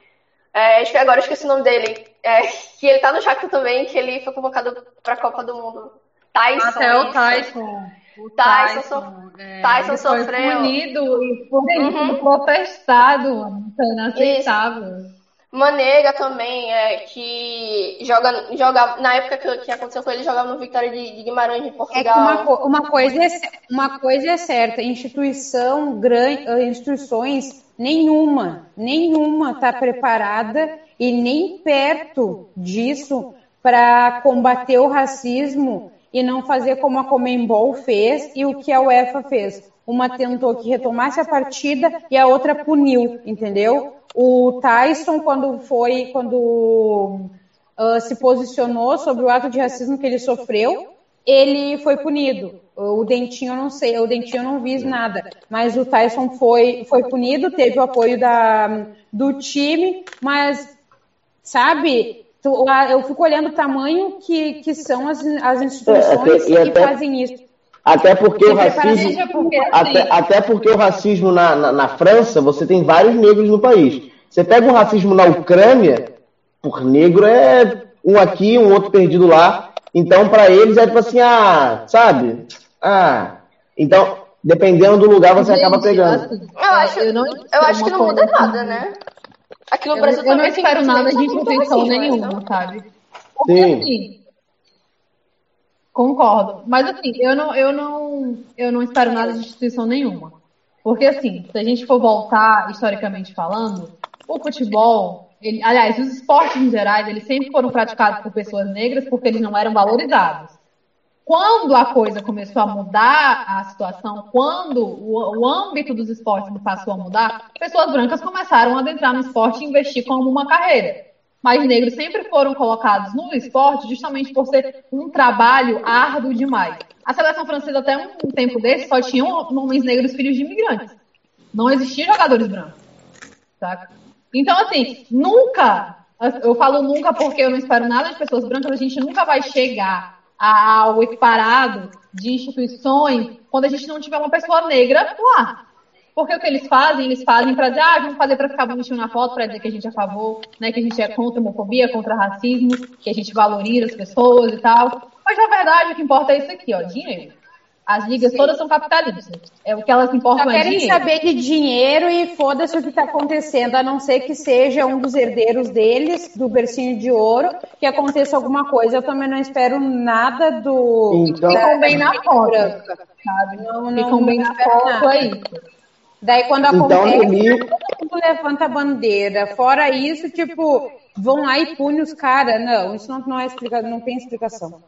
É, acho que agora eu esqueci o nome dele. É, que ele tá no Shakhtar também, que ele foi convocado pra Copa do Mundo. Tyson. Até o Tyson. O Tyson, Tyson, é, Tyson sofreu. Foi punido e foi uhum. protestado. Inaceitável. Isso. Manega também, é, que joga, joga na época que, que aconteceu com ele, jogava no Vitória de, de Guimarães de Portugal. É uma, uma, coisa é, uma coisa é certa, instituição, grande, instituições Nenhuma, nenhuma está preparada e nem perto disso para combater o racismo e não fazer como a Comembol fez e o que a UEFA fez. Uma tentou que retomasse a partida e a outra puniu, entendeu? O Tyson, quando foi, quando uh, se posicionou sobre o ato de racismo que ele sofreu, ele foi punido. O Dentinho eu não sei, o Dentinho eu não vi nada, mas o Tyson foi, foi punido, teve o apoio da, do time, mas sabe, eu fico olhando o tamanho que, que são as, as instituições é, que até, fazem isso. Até porque o racismo. Porque, assim, até, até, porque o racismo na, na, na, França, você tem vários negros no país. Você pega o racismo na Ucrânia, por negro é um aqui, um outro perdido lá. Então, para eles é tipo assim, ah, sabe? Ah, então, dependendo do lugar, você Gente, acaba pegando. Assim, eu acho, eu, não, eu acho que não muda nada, né? Aqui no Brasil eu, eu não espero nada de instituição assim, nenhuma, então. sabe? Porque Sim. assim, concordo. Mas assim, eu não, eu não, eu não espero nada de instituição nenhuma. Porque assim, se a gente for voltar historicamente falando, o futebol ele, aliás, os esportes em geral, eles sempre foram praticados por pessoas negras porque eles não eram valorizados. Quando a coisa começou a mudar a situação, quando o, o âmbito dos esportes passou a mudar, pessoas brancas começaram a adentrar no esporte e investir como uma carreira. Mas negros sempre foram colocados no esporte justamente por ser um trabalho árduo demais. A seleção francesa, até um tempo desse, só tinha homens negros filhos de imigrantes. Não existiam jogadores brancos. Saca? Então, assim, nunca, eu falo nunca porque eu não espero nada de pessoas brancas, a gente nunca vai chegar ao equiparado de instituições quando a gente não tiver uma pessoa negra lá. Porque o que eles fazem? Eles fazem para dizer, ah, vamos fazer para ficar bonitinho na foto, para dizer que a gente é a favor, né, que a gente é contra a homofobia, contra o racismo, que a gente valoriza as pessoas e tal. Mas na verdade o que importa é isso aqui, ó, dinheiro. As ligas Sim. todas são capitalistas. É o que elas importam Só é querem dinheiro. saber de dinheiro e foda-se o que está acontecendo, a não ser que seja um dos herdeiros deles, do bercinho de ouro, que aconteça alguma coisa. Eu também não espero nada do. Então, Ficam bem na foto, sabe? Não, não, Ficam bem na foto aí. Daí quando então, acontece, ele... todo mundo levanta a bandeira. Fora isso, tipo, vão lá e punem os caras. Não, isso não, não é explicado, não tem explicação.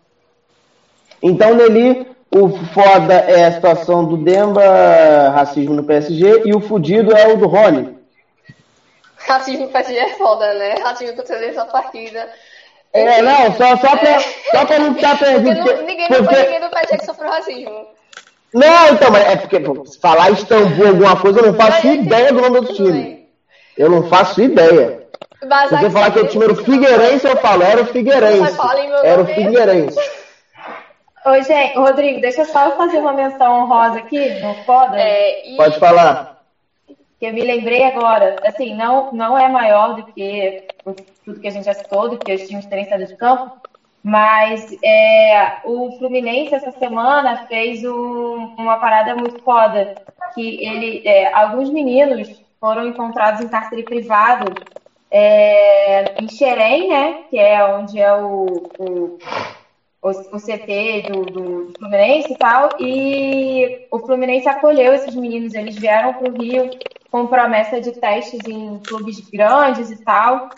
Então, Nelly, o foda é a situação do Demba, racismo no PSG, e o fudido é o do Rony. Racismo no PSG é foda, né? Racismo que você essa partida. É, não, só, só, pra, é. só pra não ficar perdido. Porque, ninguém, porque... Não ninguém do PSG que sofreu racismo. Não, então, mas é porque pô, falar Istambul alguma coisa, eu não faço mas, ideia do nome do time. Eu não faço ideia. Se você falar que o time era o Figueirense, eu falo, era o Figueirense. Era o Figueirense. Oi, gente, Rodrigo, deixa eu só fazer uma menção honrosa aqui, não foda? É, e... Pode falar. Que eu me lembrei agora, assim, não, não é maior do que tudo que a gente já citou, do que os times terem saído de campo, mas é, o Fluminense essa semana fez um, uma parada muito foda, que ele, é, alguns meninos foram encontrados em cárcere privado é, em Xerém, né, que é onde é o, o, o, o CT do, do, Fluminense e tal, e o Fluminense acolheu esses meninos, eles vieram para o Rio com promessa de testes em clubes grandes e tal,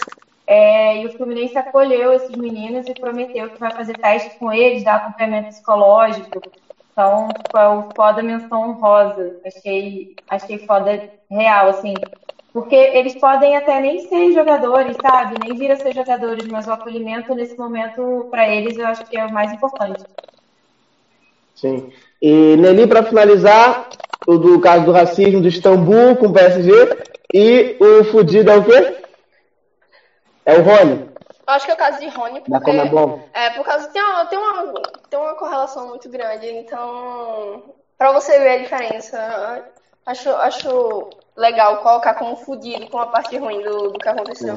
é, e o Fluminense acolheu esses meninos e prometeu que vai fazer teste com eles, dar acompanhamento psicológico. Então, foi o foda menção rosa. Achei, achei foda real, assim. Porque eles podem até nem ser jogadores, sabe? Nem vir a ser jogadores, mas o acolhimento nesse momento, para eles, eu acho que é o mais importante. Sim. E Nelly, para finalizar, o do caso do racismo do Istambul com o PSG e o fudido é o quê? É o Rony. Eu acho que é o caso de Rony, porque. É, por causa. Tem uma, tem, uma, tem uma correlação muito grande, então. Pra você ver a diferença, acho, acho legal colocar como fudido com a parte ruim do, do que aconteceu.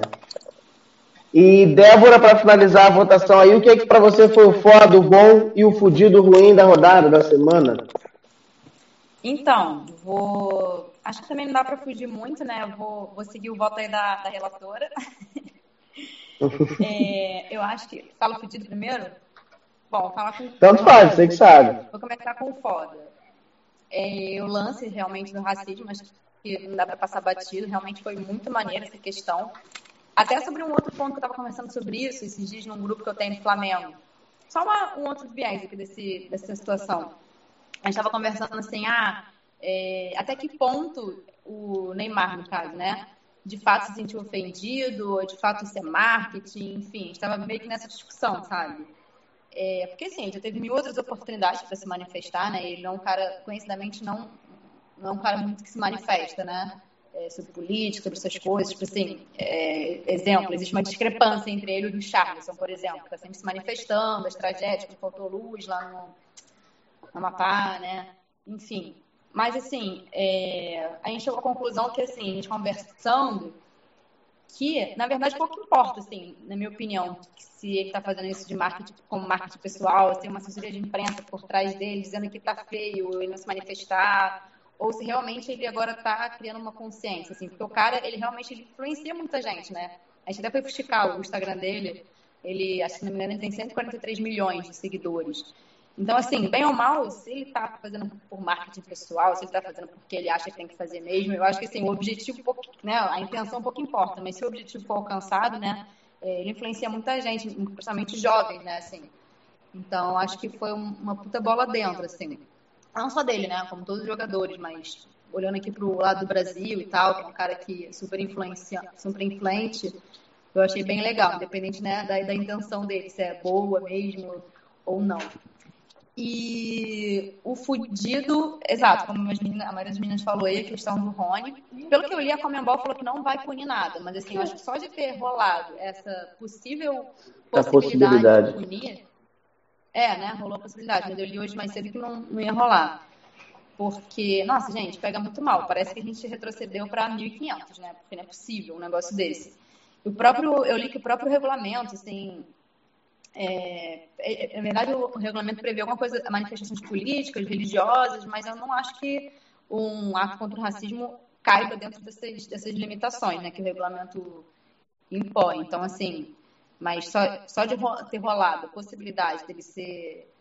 E Débora, para finalizar a votação aí, o que é que para você foi o foda, o bom e o fudido ruim da rodada da semana? Então, vou. Acho que também não dá para fugir muito, né? Eu vou, vou seguir o voto aí da, da relatora. É, eu acho que. Fala fudido primeiro? Bom, fala com. Tanto faz, você que sabe. Vou começar com o foda. É, o lance realmente do racismo, acho que não dá para passar batido, realmente foi muito maneiro essa questão. Até sobre um outro ponto que eu estava conversando sobre isso, esses dias num grupo que eu tenho no Flamengo. Só uma, um outro viés aqui desse, dessa situação. A gente estava conversando assim, ah, é, até que ponto o Neymar, no caso, né? De fato se sentiu ofendido, ou de fato isso é marketing, enfim, estava meio que nessa discussão, sabe? É, porque assim, já teve mil outras oportunidades para se manifestar, né? Ele é um cara, conhecidamente, não, não é um cara muito que se manifesta, né? É, sobre política, sobre essas coisas, tipo assim, é, exemplo, existe uma discrepância entre ele e o Charleston, por exemplo, que está sempre se manifestando, as tragédias, que faltou luz lá no, no Amapá, né? Enfim, mas, assim, é, a gente chegou à conclusão que, assim, a gente conversando, que, na verdade, pouco importa, assim, na minha opinião, se ele está fazendo isso de marketing como marketing pessoal, se tem uma assessoria de imprensa por trás dele dizendo que está feio, ele não se manifestar, ou se realmente ele agora está criando uma consciência, assim, porque o cara, ele realmente ele influencia muita gente, né? A gente até foi fusticar o Instagram dele, ele, se não me engano, ele tem 143 milhões de seguidores. Então, assim, bem ou mal, se ele está fazendo por marketing pessoal, se ele está fazendo porque ele acha que tem que fazer mesmo, eu acho que assim, o objetivo, né, a intenção um pouco importa, mas se o objetivo for alcançado, né, é, ele influencia muita gente, principalmente jovens, né, assim. Então, acho que foi uma puta bola dentro, assim. Não só dele, né, como todos os jogadores, mas olhando aqui para o lado do Brasil e tal, que é um cara que é super, influencia, super influente, eu achei bem legal, independente né, da, da intenção dele, se é boa mesmo ou não. E o fudido, exato, como meninas, a maioria das meninas falou aí, a questão do Rony. Pelo que eu li, a Comembol falou que não vai punir nada, mas assim, eu acho que só de ter rolado essa possível possibilidade, possibilidade. de punir. É, né? Rolou a possibilidade, mas eu li hoje mais cedo que não, não ia rolar. Porque, nossa, gente, pega muito mal. Parece que a gente retrocedeu para 1.500, né? Porque não é possível um negócio desse. O próprio, eu li que o próprio regulamento, assim, é, é, na verdade, o regulamento prevê alguma coisa, manifestações políticas, religiosas, mas eu não acho que um ato contra o racismo caiba dentro dessas, dessas limitações né, que o regulamento impõe. Então, assim, mas só, só de ter rolado a possibilidade dele ser,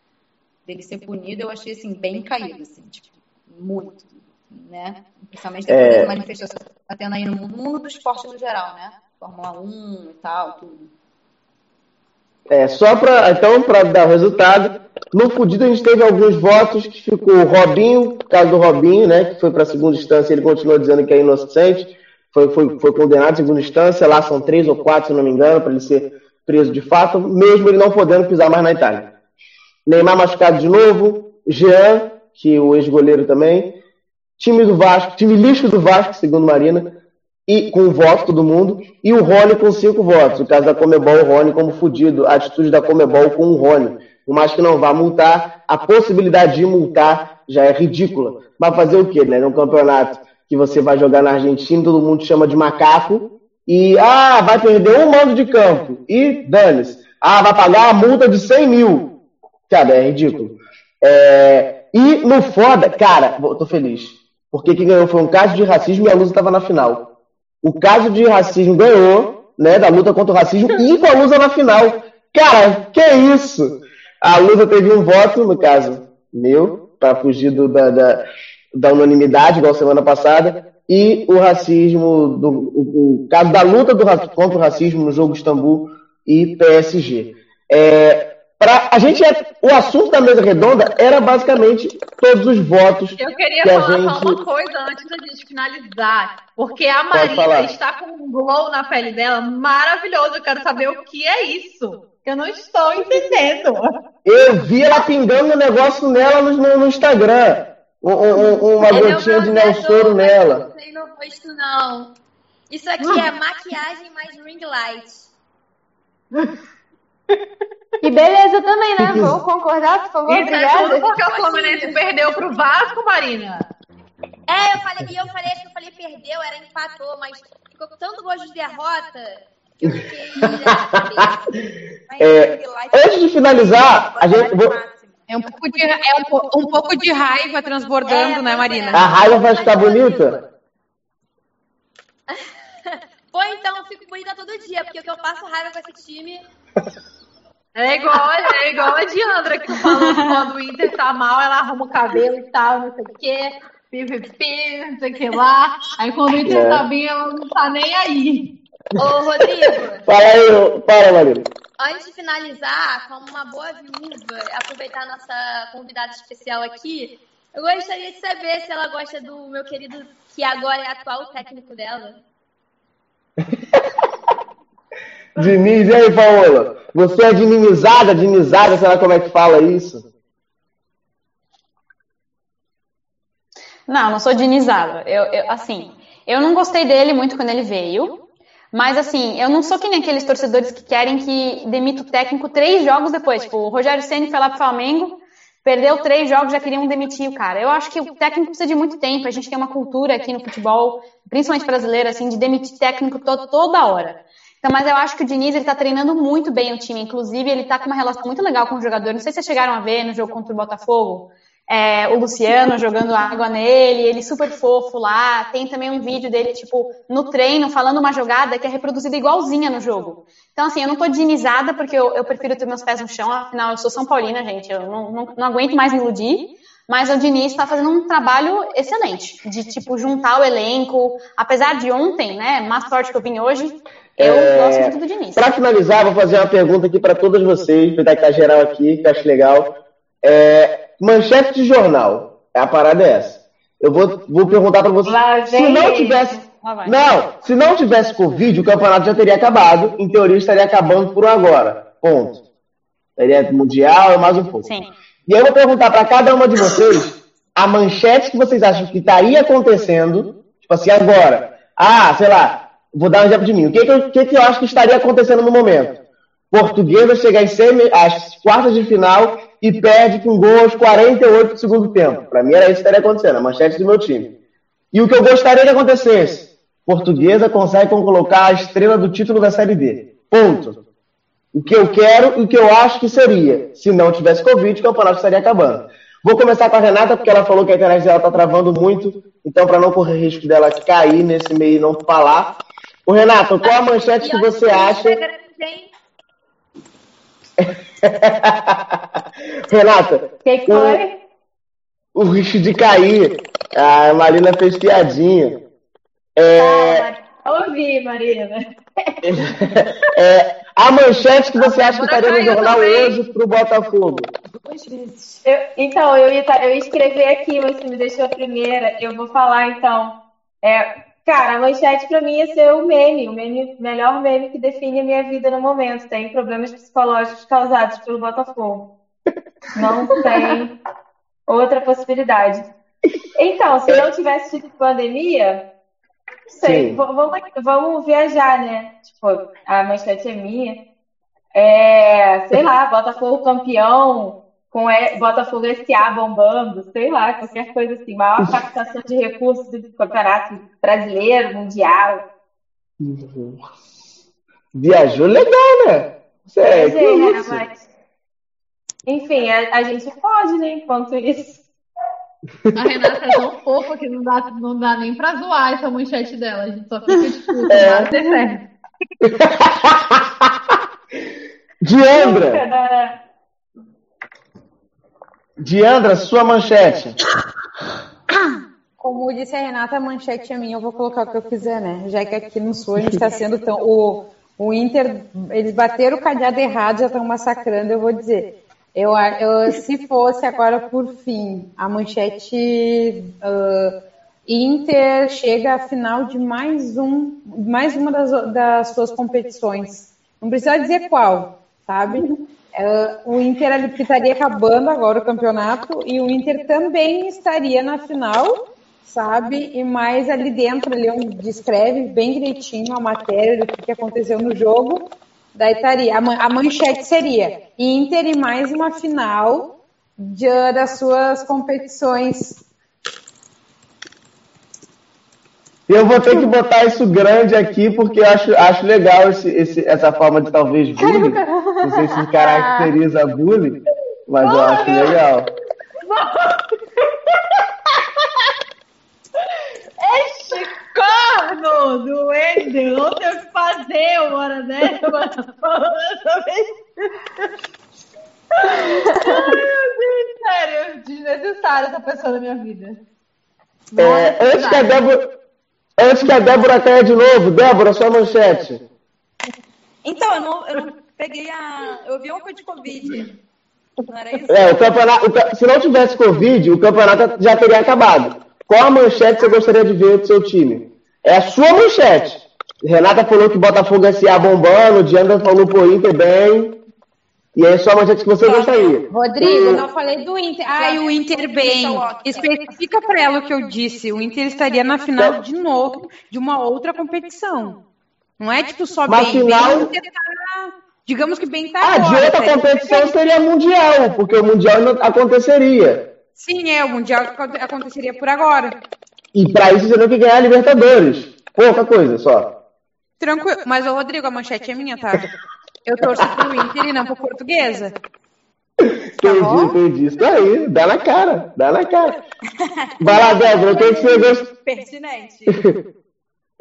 dele ser punido, eu achei assim, bem caído, assim, tipo, muito. Né? Principalmente depois é... das manifestações que está tendo aí no mundo, no mundo do esporte no geral, né? Fórmula 1 e tal, tudo. É, só para então, para dar o resultado, no Fudido a gente teve alguns votos que ficou o Robinho, caso do Robinho, né, que foi para segunda instância, ele continuou dizendo que é inocente, foi, foi, foi condenado em segunda instância, lá são três ou quatro, se não me engano, para ele ser preso de fato, mesmo ele não podendo pisar mais na Itália. Neymar machucado de novo, Jean, que o ex-goleiro também, time do Vasco, time lixo do Vasco, segundo Marina, e com o voto todo mundo, e o Rony com cinco votos. O caso da Comebol, o Rony como fudido. A atitude da Comebol com o Rony. Por mais que não vá multar, a possibilidade de multar já é ridícula. Vai fazer o quê, né? Num campeonato que você vai jogar na Argentina, todo mundo chama de macaco, e, ah, vai perder um mando de campo, e dane-se. Ah, vai pagar a multa de 100 mil. Cara, é ridículo. É... E no foda, cara, tô feliz. Porque quem ganhou foi um caso de racismo e a Lusa estava na final. O caso de racismo ganhou, né, da luta contra o racismo, e com a Lusa na final. Cara, que isso? A Lusa teve um voto, no caso meu, para fugir do, da, da, da, unanimidade, igual semana passada, e o racismo, do, o, o caso da luta do, contra o racismo no jogo Istambul e PSG. É, Pra, a gente é, o assunto da mesa redonda era basicamente todos os votos. Eu queria que falar gente... só uma coisa antes da gente finalizar. Porque a Marina está com um glow na pele dela maravilhoso. Eu quero saber o que é isso. Eu não estou entendendo. Eu vi ela pingando um negócio nela no, no Instagram. Um, um, uma é gotinha de Nelsoro nela. Não sei no rosto, não. Isso aqui hum. é maquiagem mais ring light. E beleza também, né? Vamos concordar, por favor? Isso é tudo porque o Fluminense perdeu pro Vasco, Marina. É, eu falei, e eu falei, acho que eu falei perdeu, era empatou, mas ficou com tanto gosto de derrota que eu fiquei. é, antes de finalizar, a gente. É um pouco de, é um, um pouco de raiva transbordando, é, né, Marina? A raiva vai ficar bonita? Pô, então eu fico bonita todo dia, porque o que eu passo raiva com esse time. É igual, é igual a Diandra que falou quando o Inter tá mal, ela arruma o cabelo e tal, não sei o quê, pipipi, não sei o que lá. Aí quando o Inter é. tá bem, ela não tá nem aí. Ô, Rodrigo. Fala aí, fala, Marina. Antes de finalizar, como uma boa viúva, aproveitar a nossa convidada especial aqui, eu gostaria de saber se ela gosta do meu querido, que agora é atual técnico dela. Diniz, e aí, Paola? Você é dinimizada, dinizada, sei lá como é que fala isso? Não, não sou dinizada. Eu, eu, assim, eu não gostei dele muito quando ele veio, mas assim, eu não sou que nem aqueles torcedores que querem que demita o técnico três jogos depois. Tipo, o Rogério Ceni foi lá pro Flamengo, perdeu três jogos, já queriam demitir o cara. Eu acho que o técnico precisa de muito tempo. A gente tem uma cultura aqui no futebol, principalmente brasileira, assim, de demitir técnico to toda hora. Então, mas eu acho que o Diniz ele tá treinando muito bem o time. Inclusive, ele tá com uma relação muito legal com o jogador. Não sei se vocês chegaram a ver no jogo contra o Botafogo. É, o Luciano jogando água nele, ele super fofo lá. Tem também um vídeo dele, tipo, no treino, falando uma jogada que é reproduzida igualzinha no jogo. Então, assim, eu não tô dinizada porque eu, eu prefiro ter meus pés no chão, afinal, eu sou São Paulina, gente, eu não, não, não aguento mais me iludir. Mas o Diniz está fazendo um trabalho excelente, de, tipo, juntar o elenco. Apesar de ontem, né, mais sorte que eu vim hoje, eu é... gosto muito do Diniz. Para finalizar, vou fazer uma pergunta aqui para todos vocês, para estar geral aqui, que acho legal. É... Manchete de jornal. A parada é essa. Eu vou, vou perguntar para vocês. Se não tivesse. Não, se não tivesse Covid, o campeonato já teria acabado. Em teoria, estaria acabando por agora. Ponto. Seria mundial, mais um pouco. Sim. E eu vou perguntar para cada uma de vocês a manchete que vocês acham que estaria acontecendo, tipo assim, agora. Ah, sei lá, Vou dar um exemplo de mim. O que, que, eu, que, que eu acho que estaria acontecendo no momento? Portuguesa chegar em semi, às quartas de final e perde com gol aos 48 do segundo tempo. Para mim era isso que estaria acontecendo, a manchete do meu time. E o que eu gostaria que acontecesse? Portuguesa consegue colocar a estrela do título da Série B. Ponto. O que eu quero e o que eu acho que seria. Se não tivesse Covid, o campeonato estaria acabando. Vou começar com a Renata, porque ela falou que a internet dela está travando muito. Então, para não correr risco dela cair nesse meio e não falar, o Renato, qual a manchete que você acha? Renata, que foi? O, o risco de cair. A Marina fez piadinha. É... Ah, ouvi, Marina. é, a manchete que você acha que estaria no jornal também. hoje para o Botafogo? Eu, então, eu ia, eu ia escrever aqui, mas você me deixou a primeira. Eu vou falar, então. É, Cara, a manchete para mim ia ser o meme, o meme, melhor meme que define a minha vida no momento. Tem problemas psicológicos causados pelo Botafogo. Não tem outra possibilidade. Então, se não tivesse tido pandemia, não sei, vamos, vamos viajar, né? Tipo, a manchete é minha. É, sei lá, Botafogo campeão, com Botafogo SA bombando, sei lá, qualquer coisa assim. Maior captação de recursos do campeonato brasileiro, mundial. Viajou legal, né? Sério, é, né, mas... Enfim, a, a, gente pode, né? Enquanto isso. A Renata é tão fofa que não dá, não dá nem pra zoar essa manchete dela. A gente só fica tipo, é. certo. Diandra! Diandra, sua manchete. Como disse a Renata, a manchete é minha, eu vou colocar o que eu quiser, né? Já que aqui no Sul a gente está sendo tão. O, o Inter, eles bateram o cadeado errado, já estão massacrando, eu vou dizer. Eu, eu, se fosse agora por fim, a manchete uh, Inter chega à final de mais um, mais uma das, das suas competições. Não precisa dizer qual, sabe? Uh, o Inter estaria acabando agora o campeonato e o Inter também estaria na final, sabe? E mais ali dentro ele descreve bem direitinho a matéria do que aconteceu no jogo Daí estaria, a manchete seria Inter e mais uma final de, das suas competições. Eu vou ter que botar isso grande aqui, porque eu acho, acho legal esse, esse, essa forma de talvez bullying. Não sei se caracteriza bullying, mas eu acho legal. Este corno do Wendel não tem o que fazer uma hora dessa. Ai, meu Deus, sério, desnecessário essa pessoa na minha vida. É, antes, que a Débora, antes que a Débora caia de novo, Débora, sua manchete. Então, eu não, eu não peguei a. Eu vi uma coisa de Covid. Não era isso? É, o campeonato, o, se não tivesse Covid, o campeonato já teria acabado. Qual a manchete você gostaria de ver do seu time? É a sua manchete. Renata falou que Botafogo SA bombando, Diana falou Inter bem. E é só a manchete que você gostaria. Rodrigo, eu não falei do Inter. Ai, o Inter bem. Especifica para ela o que eu disse. O Inter estaria na final de novo de uma outra competição. Não é tipo só Mas bem. Final... Bem, o Inter tá, digamos que bem tá Ah, agora, de outra competição seria mundial, porque o mundial não aconteceria. Sim, é, o Mundial aconteceria por agora. E para isso você tem que ganhar a Libertadores. Pouca coisa só. Tranquilo. Mas, ô Rodrigo, a manchete é minha, tá? Eu torço pro Inter e não pro Portuguesa. Entendi, tá entendi. Isso aí, dá na cara, dá na cara. Vai lá, Débora, o que, você? Pertinente.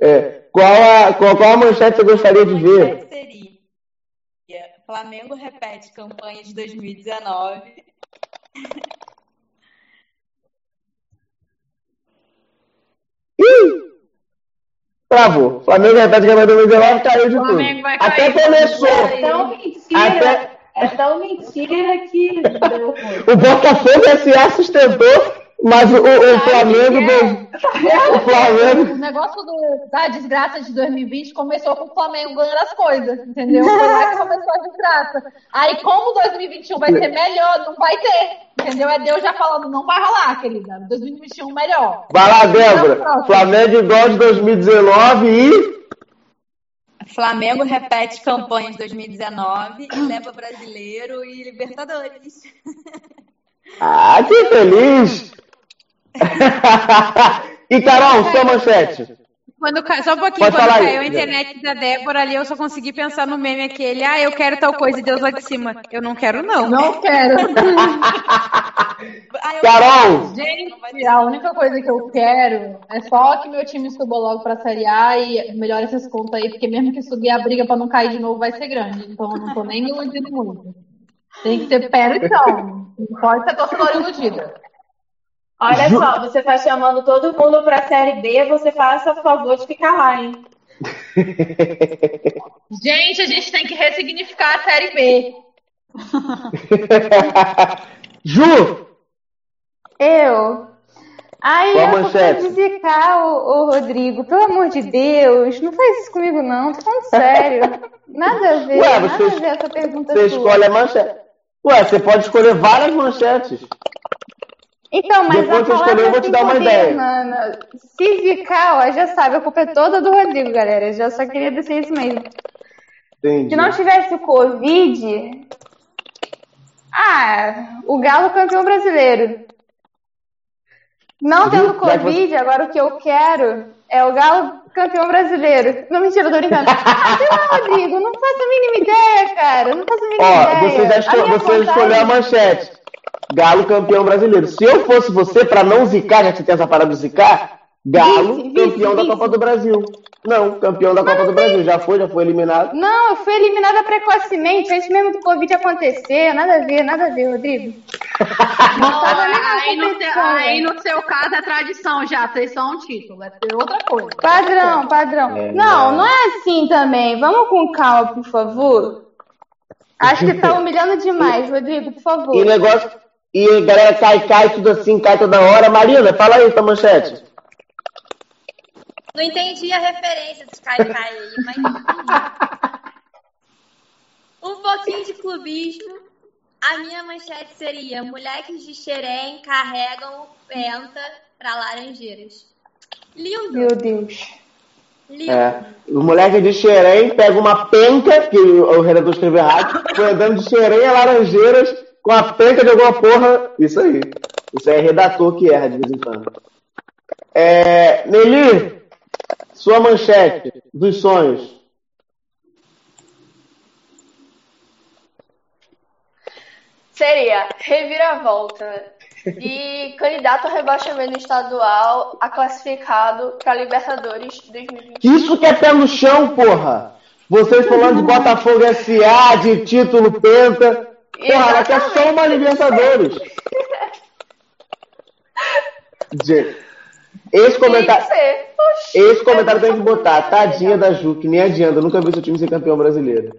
É, qual, a, qual, qual a manchete você gostaria de ver? Seria Flamengo repete campanha de 2019. Ih! Travou. Flamengo repete que vai 2019 caiu de tudo. Até começou. É tão mentira. Até... É tão mentira que. o Botafogo SA sustentou mas o, o, Flamengo. É. O Flamengo. O negócio do, da desgraça de 2020 começou com o Flamengo ganhando as coisas, entendeu? Foi lá que começou a desgraça. Aí, como 2021 vai ser melhor, não vai ter. Entendeu? É Deus já falando, não vai rolar, querida. 2021 melhor. Vai lá, Débora. Flamengo igual de 2019 e. Flamengo repete campanha de 2019 e leva brasileiro e Libertadores. Ah, que feliz! e Carol, sua manchete. Quando, só um pouquinho, Pode quando caiu a internet da Débora ali, eu só consegui pensar no meme aquele, ah, eu quero tal coisa e Deus lá de cima. Eu não quero, não. Não quero. Carol! Gente, a única coisa que eu quero é só que meu time suba logo pra Série A e melhore essas contas aí, porque mesmo que subir a briga pra não cair de novo vai ser grande. Então eu não tô nem iludindo muito. Tem que ter pé então. Não pode ser torcedor iludido. Olha Ju... só, você tá chamando todo mundo pra Série B, você faça o favor de ficar lá, hein? gente, a gente tem que ressignificar a Série B. Ju! Eu? Ai, Qual eu vou visitar o, o, Rodrigo. Pelo amor de Deus, não faz isso comigo não, tô falando sério. Nada a ver, Ué, nada você, a ver essa pergunta Você sua. escolhe a manchete. Ué, você pode escolher várias manchetes. Então, mas Depois a escolher, eu vou te dar uma ideia. Mano. Se ficar, ó, já sabe, a culpa é toda do Rodrigo, galera. Eu já só queria dizer isso mesmo. Entendi. Se não tivesse o Covid. Ah, o Galo campeão brasileiro. Não tendo Covid, agora o que eu quero é o Galo campeão brasileiro. Não, mentira, tô brincando. Ah, sei lá, Rodrigo, não faço a mínima ideia, cara. Não faço a mínima Ó, ideia. Você, já escolheu, você vontade... escolheu a manchete. Galo campeão brasileiro. Se eu fosse você, para não zicar, já que tem essa parada de zicar, Galo, vice, campeão vice, da Copa do Brasil. Não, campeão da Copa do Brasil. Já foi, já foi eliminado. Não, eu fui eliminada precocemente, antes mesmo do Covid acontecer. Nada a ver, nada a ver, Rodrigo. Não, aí, no seu, aí no seu caso é tradição já, vocês são um título, é outra coisa. Padrão, padrão. É, não, não é assim também. Vamos com calma, por favor. Acho que tá humilhando demais, Rodrigo, por favor. E negócio. E a galera cai, cai, tudo assim, cai toda hora. Marina, fala aí tua manchete. Não entendi a referência dos Kai Kai aí, mas Um pouquinho de clubismo. A minha manchete seria: moleques de Xerém carregam penta para Laranjeiras. Lindo. Meu Deus. Lindo. É, o moleque de Xerém pega uma penca, que o redator escreveu errado, foi andando de Xerém a Laranjeiras com a penca de alguma porra. Isso aí. Isso aí é redator que erra de vez em quando. É, Nelly, sua manchete dos sonhos. Seria reviravolta e candidato a rebaixamento estadual a classificado para Libertadores 2020. Isso que é pé no chão, porra! Vocês falando de Botafogo SA, de título penta. Porra, ela quer só uma Libertadores. Esse comentário, esse comentário tem que botar. Tadinha da Ju, que nem adianta. Eu nunca vi seu time ser campeão brasileiro.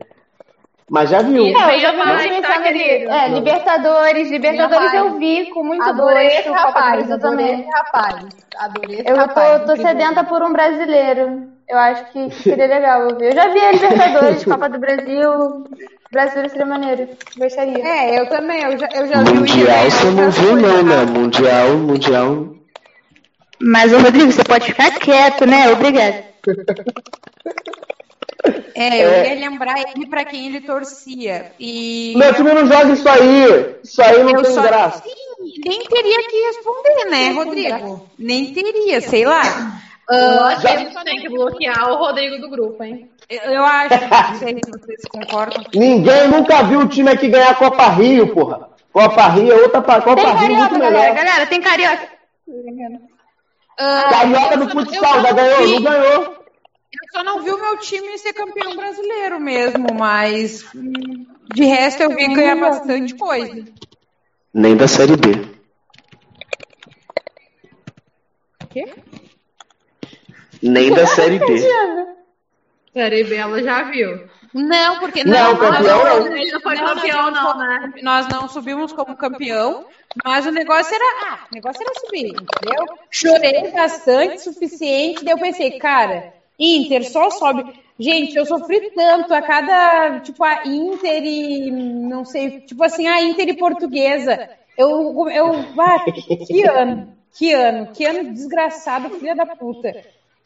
Mas já viu. Não, eu já vi time tá, É, Libertadores. Libertadores eu vi com muito adorei gosto. Esse rapaz, eu também. rapaz. Adorei esse eu rapaz. tô, tô sedenta por um brasileiro. Eu acho que seria legal eu ver. Eu já vi a Libertadores, Copa do Brasil. Brasileiro seria maneiro. Gostaria. É, eu também. Eu já, eu já Mundial vi Mundial você não viu, não, né? Mundial, Mundial. Mas, ô Rodrigo, você pode ficar quieto, né? Obrigado. É, eu é. ia lembrar ele para quem ele torcia. E... Meu time não joga isso aí. Isso aí não eu tem graça. Sim, nem teria que responder, né, Rodrigo? Nem teria, sei lá. Uh, já... Eu tem que bloquear o Rodrigo do grupo, hein? Eu, eu acho, não sei se vocês concordam. Ninguém nunca viu o time aqui ganhar a Copa Rio, porra. Copa Rio é outra Copa tem Rio carioca, muito melhor. Galera, galera, tem carioca. Uh, Carioca no futsal, já ganhou, vi, não ganhou. Eu só não vi o meu time ser campeão brasileiro mesmo, mas de resto eu vi ganhar bastante coisa. Nem da Série B. Quê? Nem da Série B. Série B ela já viu. Não, porque não, não campeão não. Ele não foi não, campeão, não, né? Nós não subimos como campeão, mas o negócio era, ah, o negócio era subir, entendeu? Chorei bastante, suficiente, daí eu pensei, cara, Inter só sobe. Gente, eu sofri tanto a cada, tipo, a Inter e, não sei, tipo assim, a Inter e Portuguesa. Eu, eu, ah, que ano, que ano, que ano desgraçado, filha da puta.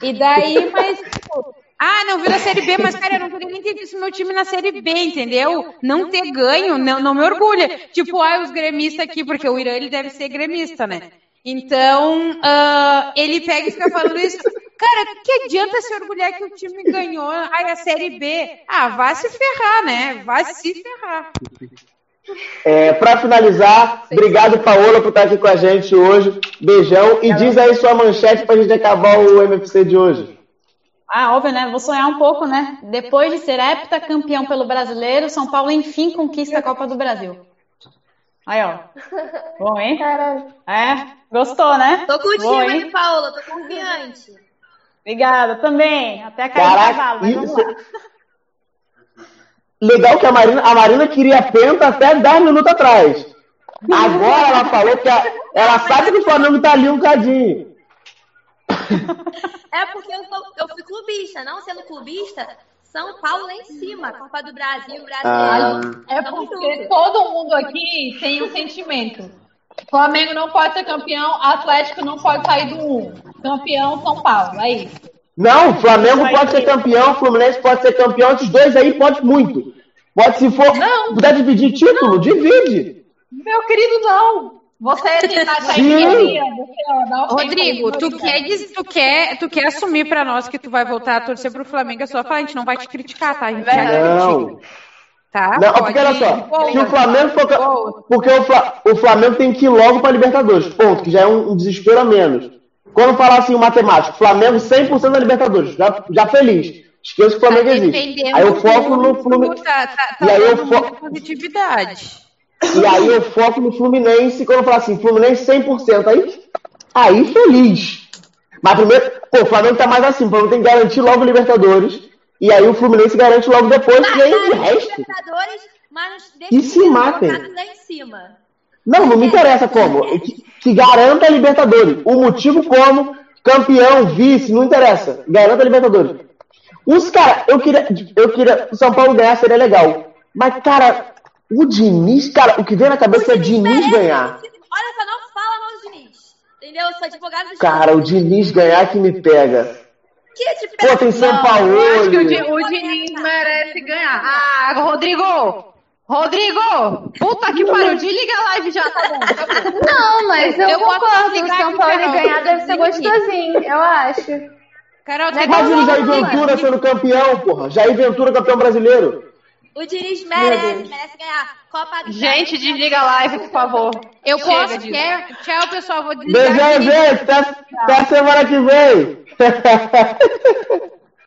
E daí, mas, tipo, ah, não viu na Série B, mas, cara, eu não queria nem ter visto meu time na Série B, entendeu? Não ter ganho, não, não me orgulha. Tipo, ah, os gremistas aqui, porque o Irã, ele deve ser gremista, né? Então, uh, ele pega e fica falando isso. Cara, que adianta se orgulhar que o time ganhou ai, a Série B? Ah, vai se ferrar, né? Vai se ferrar. É, para finalizar, obrigado, Paola, por estar aqui com a gente hoje. Beijão. E diz aí sua manchete para a gente acabar o MFC de hoje. Ah, óbvio, né? Vou sonhar um pouco, né? Depois de ser heptacampeão pelo brasileiro, São Paulo enfim conquista a Copa do Brasil. Aí, ó. Bom, hein? Caralho. É, gostou, né? Tô contigo, hein, Paula? Tô confiante. Obrigada, também. Até cair Caraca, cavalo, mas vamos lá. Legal que a Marina, a Marina queria penta até 10 minutos atrás. Agora ela falou que a, ela sabe que o Flamengo tá ali um cadinho. É porque eu, sou, eu fui clubista, não sendo clubista, São Paulo lá em cima, Copa do Brasil, Brasil. Ah. É porque todo mundo aqui tem um sentimento. Flamengo não pode ser campeão, Atlético não pode sair do 1. Campeão São Paulo, é isso. Não, o Flamengo pode ser campeão, o Fluminense pode ser campeão, esses dois aí pode muito. Pode, se for, não. puder dividir título, não. divide. Meu querido, não. Você tá Rodrigo, tu quer, tu, quer, tu quer assumir para nós que tu vai voltar a torcer pro Flamengo, é só falar, a gente não vai te criticar, tá? A gente não. Tá? Não, porque olha só, se o Flamengo for. Porque o Flamengo tem que ir logo para Libertadores, ponto, que já é um, desespero a menos. Quando falar assim o matemático, Flamengo 100% da Libertadores, já, já feliz. Esqueça que o Flamengo tá existe. Aí eu foco no Fluminense. Tá, tá, tá e aí eu foco. positividade. E aí eu foco no Fluminense, quando eu falo assim, Fluminense 100%, aí, aí feliz. Mas primeiro, pô, o Flamengo tá mais assim, o Flamengo tem que garantir logo o Libertadores, e aí o Fluminense garante logo depois, mas, e aí o resto... Libertadores, mas e se matem. Não, não me interessa como. Que, garanta a Libertadores. O motivo como, campeão, vice, não interessa. Garanta a Libertadores. Os caras, eu queria, eu queria, o São Paulo ganhar seria legal. Mas, cara, o Diniz, cara, o que vem na cabeça é Diniz ganhar. Olha só, não fala no Diniz. Entendeu? Eu sou advogado de Cara, o Diniz ganhar que me pega. Que te pega? Pô, tem São Paulo. Eu acho que o, o Diniz merece ganhar. Ah, Rodrigo! Rodrigo! Puta que pariu, desliga a live já, tá bom, tá bom. Não, mas eu, eu concordo. O São Paulo ganhar deve ser gostosinho, eu acho. Carol, Imagina o Jair Ventura sendo campeão, porra. Jair Ventura campeão brasileiro. O Diniz merece, merece ganhar. Copa do Gente, desliga a live, por favor. Eu Chega posso? Disso. Quer? Tchau, pessoal. Vou desligar. Beijão, gente. Até, até semana que vem.